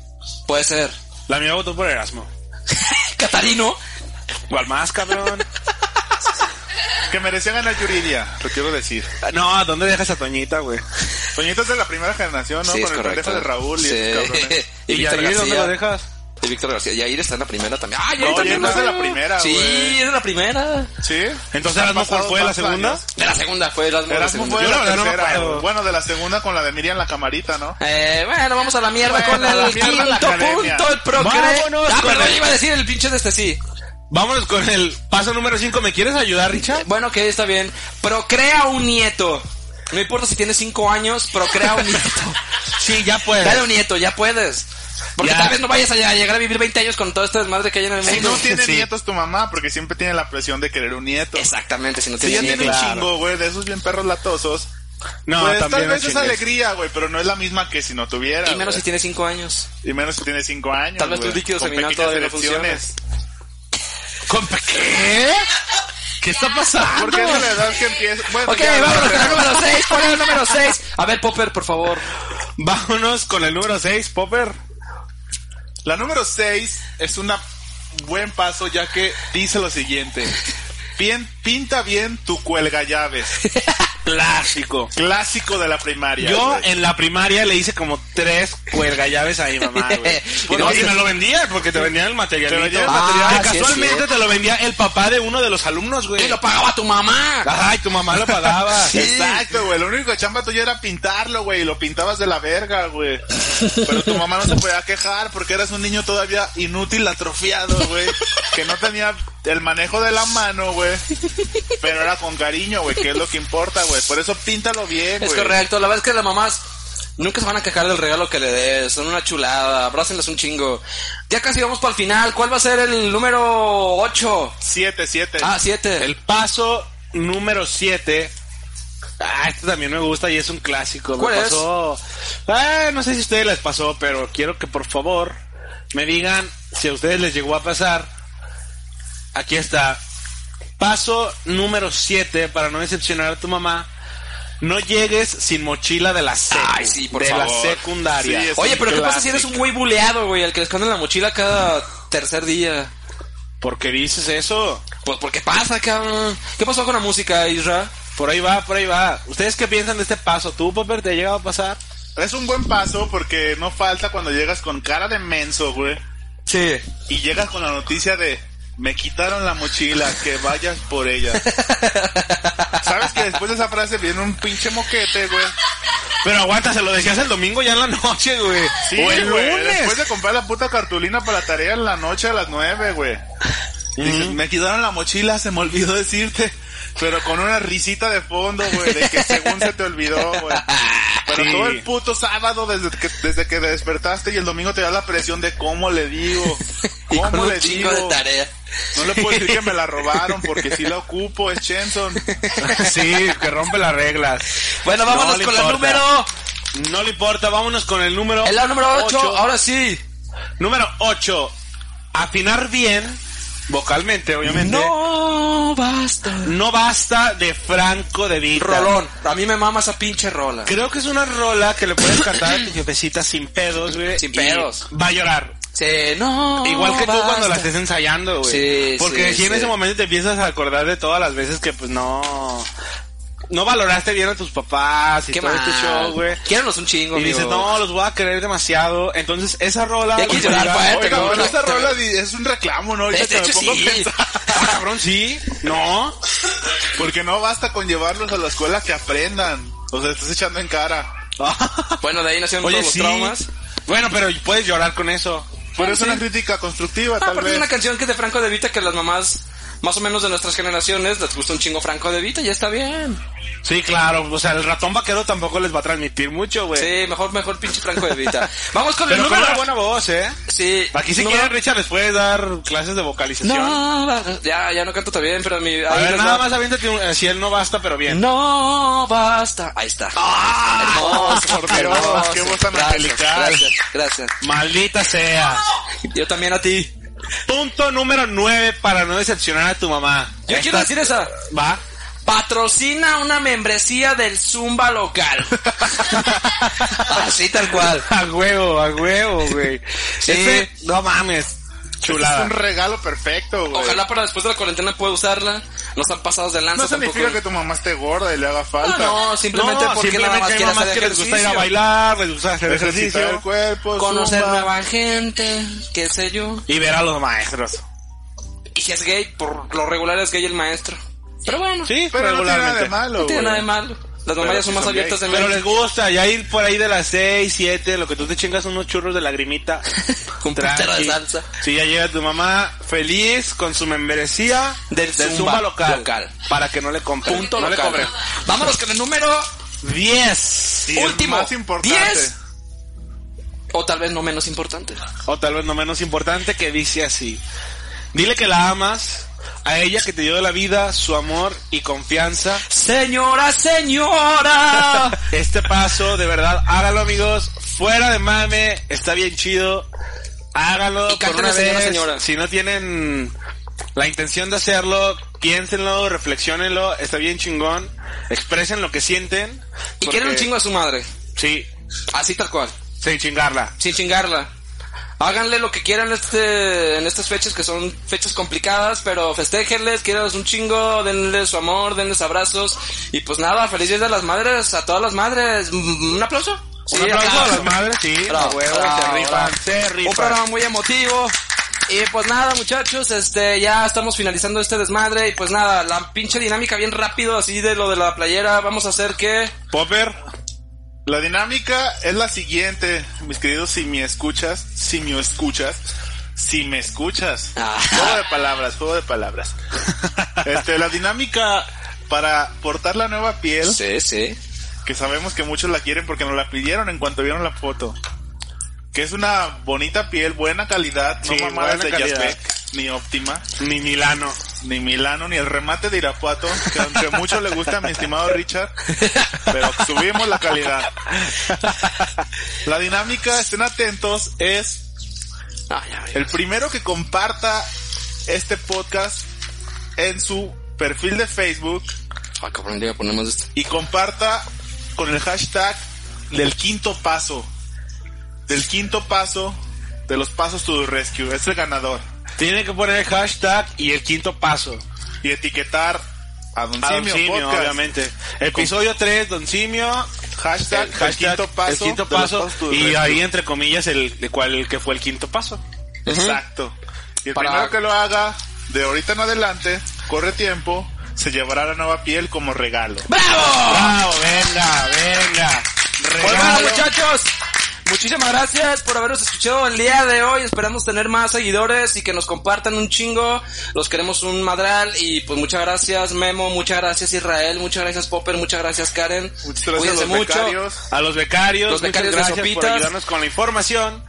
Puede ser. La mía votó por Erasmo. Catarino. ¿Cuál más, cabrón? Que merecía ganar Yuridia, lo quiero decir. no, ¿dónde dejas a Toñita, güey? Toñito es de la primera generación, ¿no? Sí, es Con el pendejo de Raúl y Sí. esos cabrones. Y, ¿Y Víctor Yair dónde lo dejas? Y Víctor García. Yair está en la primera también. Ah, Yair No, también. No es de ¿no? la primera, Sí, es de la primera. ¿Sí? Entonces, ¿Erasmo fue, la más segunda? años. De la segunda fue Erasmo. de la Erasmo segunda. fue de la la no bueno, de la segunda con la de Miriam la camarita, ¿no? Eh, bueno, vamos a la mierda Bueno, con la el mierda la quinto punto, el procre. Vámonos Ah, perdón, iba a decir el pinche de este sí. Vámonos con el paso número 5. ¿Me quieres ayudar, Richard? Bueno, que está bien. Procrea un nieto. No importa si tienes cinco años, procrea un nieto. Sí, ya puedes. Dale un nieto, ya puedes. Porque Ya. tal vez no vayas a llegar a vivir 20 años con todo este desmadre que hay en el Si mundo. no tiene Sí. nietos tu mamá, porque siempre tiene la presión de querer un nieto. Exactamente, si no Si tienes ya nieto. tiene un claro. chingo, güey, de esos bien perros latosos. No, pues también tal vez es alegría, güey, pero no es la misma que si no tuviera. Y menos si tienes cinco años. Y menos si tiene cinco años. Tal vez güey, tu líquido con seminal pequeñas todavía no erecciones. ¿Con qué? ¿Qué está pasando? Porque es la edad que empieza. Bueno, Ok, ya, vámonos con el número 6. ¿Cuál es el número 6? A ver, Popper, por favor. Vámonos con el número 6, Popper. La número 6 es un buen paso ya que dice lo siguiente. Bien, pinta bien tu cuelga llaves. Clásico. Clásico de la primaria. Yo güey. en la primaria le hice como tres cuelgallaves a mi mamá, güey. Y Y, no, y me lo vendía porque te vendían el materialito. Te vendían el Ah, material. que sí, es casualmente te lo vendía el papá de uno de los alumnos, güey. Y lo pagaba tu mamá. Ay, tu mamá lo pagaba. Sí. Exacto, güey. Lo único que chamba tuya era pintarlo, güey. Y lo pintabas de la verga, güey. Pero tu mamá no se podía quejar porque eras un niño todavía inútil, atrofiado, güey. Que no tenía el manejo de la mano, güey. Pero era con cariño, güey. Que es lo que importa, güey. Por eso píntalo bien, Es güey. correcto. La verdad es que las mamás nunca se van a quejar del regalo que le des. Son una chulada. Abrácenlas un chingo. Ya casi vamos para el final. ¿Cuál va a ser el número 8? Siete, siete. Ah, 7. El paso número 7. Ah, este también me gusta y es un clásico. Me ¿Cuál es? pasó. Ah, no sé si a ustedes les pasó, pero quiero que por favor me digan si a ustedes les llegó a pasar. Aquí está. Paso número 7 para no decepcionar a tu mamá. No llegues sin mochila de la secu, Ay, sí, por de favor. la secundaria. Sí, Oye, pero ¿qué pasa si eres un güey buleado, güey? El que le esconden la mochila cada tercer día. ¿Por qué dices eso? Pues, ¿por qué pasa, cabrón? ¿Qué pasó con la música, Isra? Por ahí va, por ahí va. ¿Ustedes qué piensan de este paso? ¿Tú, Popper, te ha llegado a pasar? Es un buen paso porque no falta cuando llegas con cara de menso, güey. Sí. Y llegas con la noticia de me quitaron la mochila, que vayas por ella. ¿Sabes que después de esa frase viene un pinche moquete, güey? Pero aguanta, se lo decías el domingo ya en la noche, güey. Sí, o el güey, lunes. Después de comprar la puta cartulina para la tarea en la noche a las nueve, güey. Me quitaron la mochila, se me olvidó decirte. Pero con una risita de fondo, güey, de que según se te olvidó, güey. Pero Sí. todo el puto sábado desde que, desde que despertaste y el domingo te da la presión de cómo le digo. Y con ¿Cómo un le digo? de tarea. No le puedo decir que me la robaron porque si la ocupo, es Chenson. Sí, que rompe las reglas. Bueno, vámonos No con el número... No le importa, vámonos con el número. El número 8. ocho. Ahora sí. Número 8. Afinar bien, vocalmente, obviamente. No basta. No basta de Franco de Vita. Rolón. A mí me mama esa pinche rola. Creo que es una rola que le puedes cantar a tu jefecita sin pedos, güey. Sin pedos. Va a llorar. Sí, no. Igual que tú cuando basta. la estés ensayando, güey. Sí, Porque sí, si en ese momento te empiezas a acordar de todas las veces que pues no... No valoraste bien a tus papás y Qué todo este mal. show, güey. Quiéranos un chingo, Y dices, no, los voy a querer demasiado. Entonces, esa rola... Ya quieres llorar, ¿no? No, esta te- rola es un reclamo, ¿no? De- de hecho, sí. Ah, cabrón, sí. No. Porque no basta con llevarlos a la escuela que aprendan. O sea, estás echando en cara. Bueno, de ahí nacieron Oye, todos los traumas. Bueno, pero puedes llorar con eso. Pero es sí. una crítica constructiva, Ah, tal aparte vez. es una canción que es de Franco De Vita que las mamás más o menos de nuestras generaciones les gusta un chingo Franco De Vita, ya está bien. Sí, claro. O sea, el ratón vaquero tampoco les va a transmitir mucho, güey. Sí, mejor, mejor pinche Franco De Vita. Vamos con el Pero con número. una buena voz, ¿eh? Sí. Aquí si Número- quieren, Richard les puede dar clases de vocalización. No, ya, ya no canto tan bien, pero mi... A ver, nada va. más aviéntate un... eh, Si él no basta, pero bien. No basta. Ahí está. hermoso, por Dios, qué voz tan Gracias, angelical. Gracias, gracias. Maldita sea. Yo también a ti. Punto número 9 para no decepcionar a tu mamá. Yo Esta- quiero decir esa. Va. Patrocina una membresía del Zumba local. Así tal cual. A huevo, a huevo, güey. Sí. Este, no mames. Es Chulada. un regalo perfecto, güey. Ojalá para después de la cuarentena pueda usarla. No están pasados de lanza No significa tampoco. que tu mamá esté gorda y le haga falta. No, no, simplemente No, porque nada simplemente más hay quiere mamás hacer que les gusta ir a ejercicio. bailar, les gusta hacer Ejercitar el ejercicio cuerpo, Conocer zumba. nueva gente, qué sé yo. y ver a los maestros. Y si es gay, por lo regular es gay el maestro. Pero bueno, Sí, Pero no tiene nada regularmente. de malo, no tiene nada de malo. Las mamás son más son abiertas de gays. Pero les gusta, ya ir por ahí de las 6, 7, lo que tú te chingas unos churros de lagrimita. Con de salsa. Sí, ya llega tu mamá feliz con su membresía Del Zumba, Zumba local, local. Para que no le compren. Punto no local. le. Vámonos con el número 10. Y el último. más importante. 10. O tal vez no menos importante. O tal vez no menos importante que dice así. Dile que la amas, a ella que te dio la vida, su amor y confianza. Señora, señora. Este paso, de verdad, hágalo amigos, fuera de mame, está bien chido. Hágalo Y por una señora, vez. señora. Si no tienen la intención de hacerlo, piénsenlo, reflexionenlo, está bien chingón. Expresen lo que sienten. y porque- quieren un chingo a su madre. Sí, Así tal cual. sin chingarla. Sin chingarla. Háganle lo que quieran este, en estas fechas que son fechas complicadas, pero festéjenles, quieranles un chingo, denles su amor, denles abrazos. Y pues nada, feliz día de las madres, a todas las madres. Mm, ¿Un aplauso? Un aplauso a las madres, sí, Bravo, huevo, bravo, se rifan, Un programa muy emotivo. Y pues nada, muchachos, este, ya estamos finalizando este desmadre. Y pues nada, la pinche dinámica bien rápido, así de lo de la playera. Vamos a hacer que. Popper, La dinámica es la siguiente, mis queridos si me escuchas, si me escuchas, si me escuchas. Ah. Juego de palabras, juego de palabras. Este, la dinámica para portar la nueva piel, Sí, sí. que sabemos que muchos la quieren porque nos la pidieron en cuanto vieron la foto. Que es una bonita piel, buena calidad, no Sí, mamadas buena de calidad. Ni óptima, ni Milano. ni Milano, ni el remate de Irapuato, que aunque mucho le gusta a mi estimado Richard, pero subimos la calidad. La dinámica, estén atentos, es el primero que comparta este podcast en su perfil de Facebook esto. y comparta con el hashtag del quinto paso. Del quinto paso de los pasos to the rescue. Es el ganador. Tiene que poner el hashtag y el quinto paso. Y etiquetar a Don A Don Simio, Podcast. obviamente. Episodio 3, Don Simio. Hashtag, el el hashtag, quinto paso. el quinto paso, y ahí entre comillas el de cuál el que fue el quinto paso. Exacto. Y el Para- primero que lo haga, de ahorita en adelante, corre tiempo, se llevará la nueva piel como regalo. ¡Bravo! Bravo, venga, venga. Pues Regalo. muchachos, muchísimas gracias por habernos escuchado el día de hoy. Esperamos tener más seguidores y que nos compartan un chingo. Los queremos un madral y pues muchas gracias Memo, muchas gracias Israel, muchas gracias Popper, muchas gracias Karen. Muchas gracias a Cuídense los mucho. becarios. A los becarios, Los becarios de muchas gracias por Sopitas. ayudarnos con la información.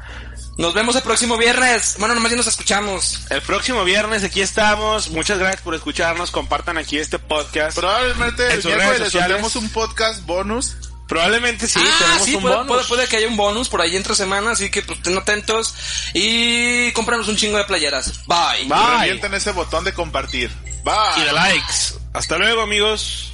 Nos vemos el próximo viernes. Bueno, nomás ya nos escuchamos. El próximo viernes aquí estamos. Muchas gracias por escucharnos. Compartan aquí este podcast. Probablemente En el sus redes les sociales. soltemos un podcast bonus. Probablemente sí, ah, tenemos sí, un puede, bonus. puede- puede que haya un bonus por ahí entre semanas, así que pues estén atentos y cómpranos un chingo de playeras. Bye. Bye. Revienten ese botón de compartir. Bye. Y de likes. Hasta luego, amigos.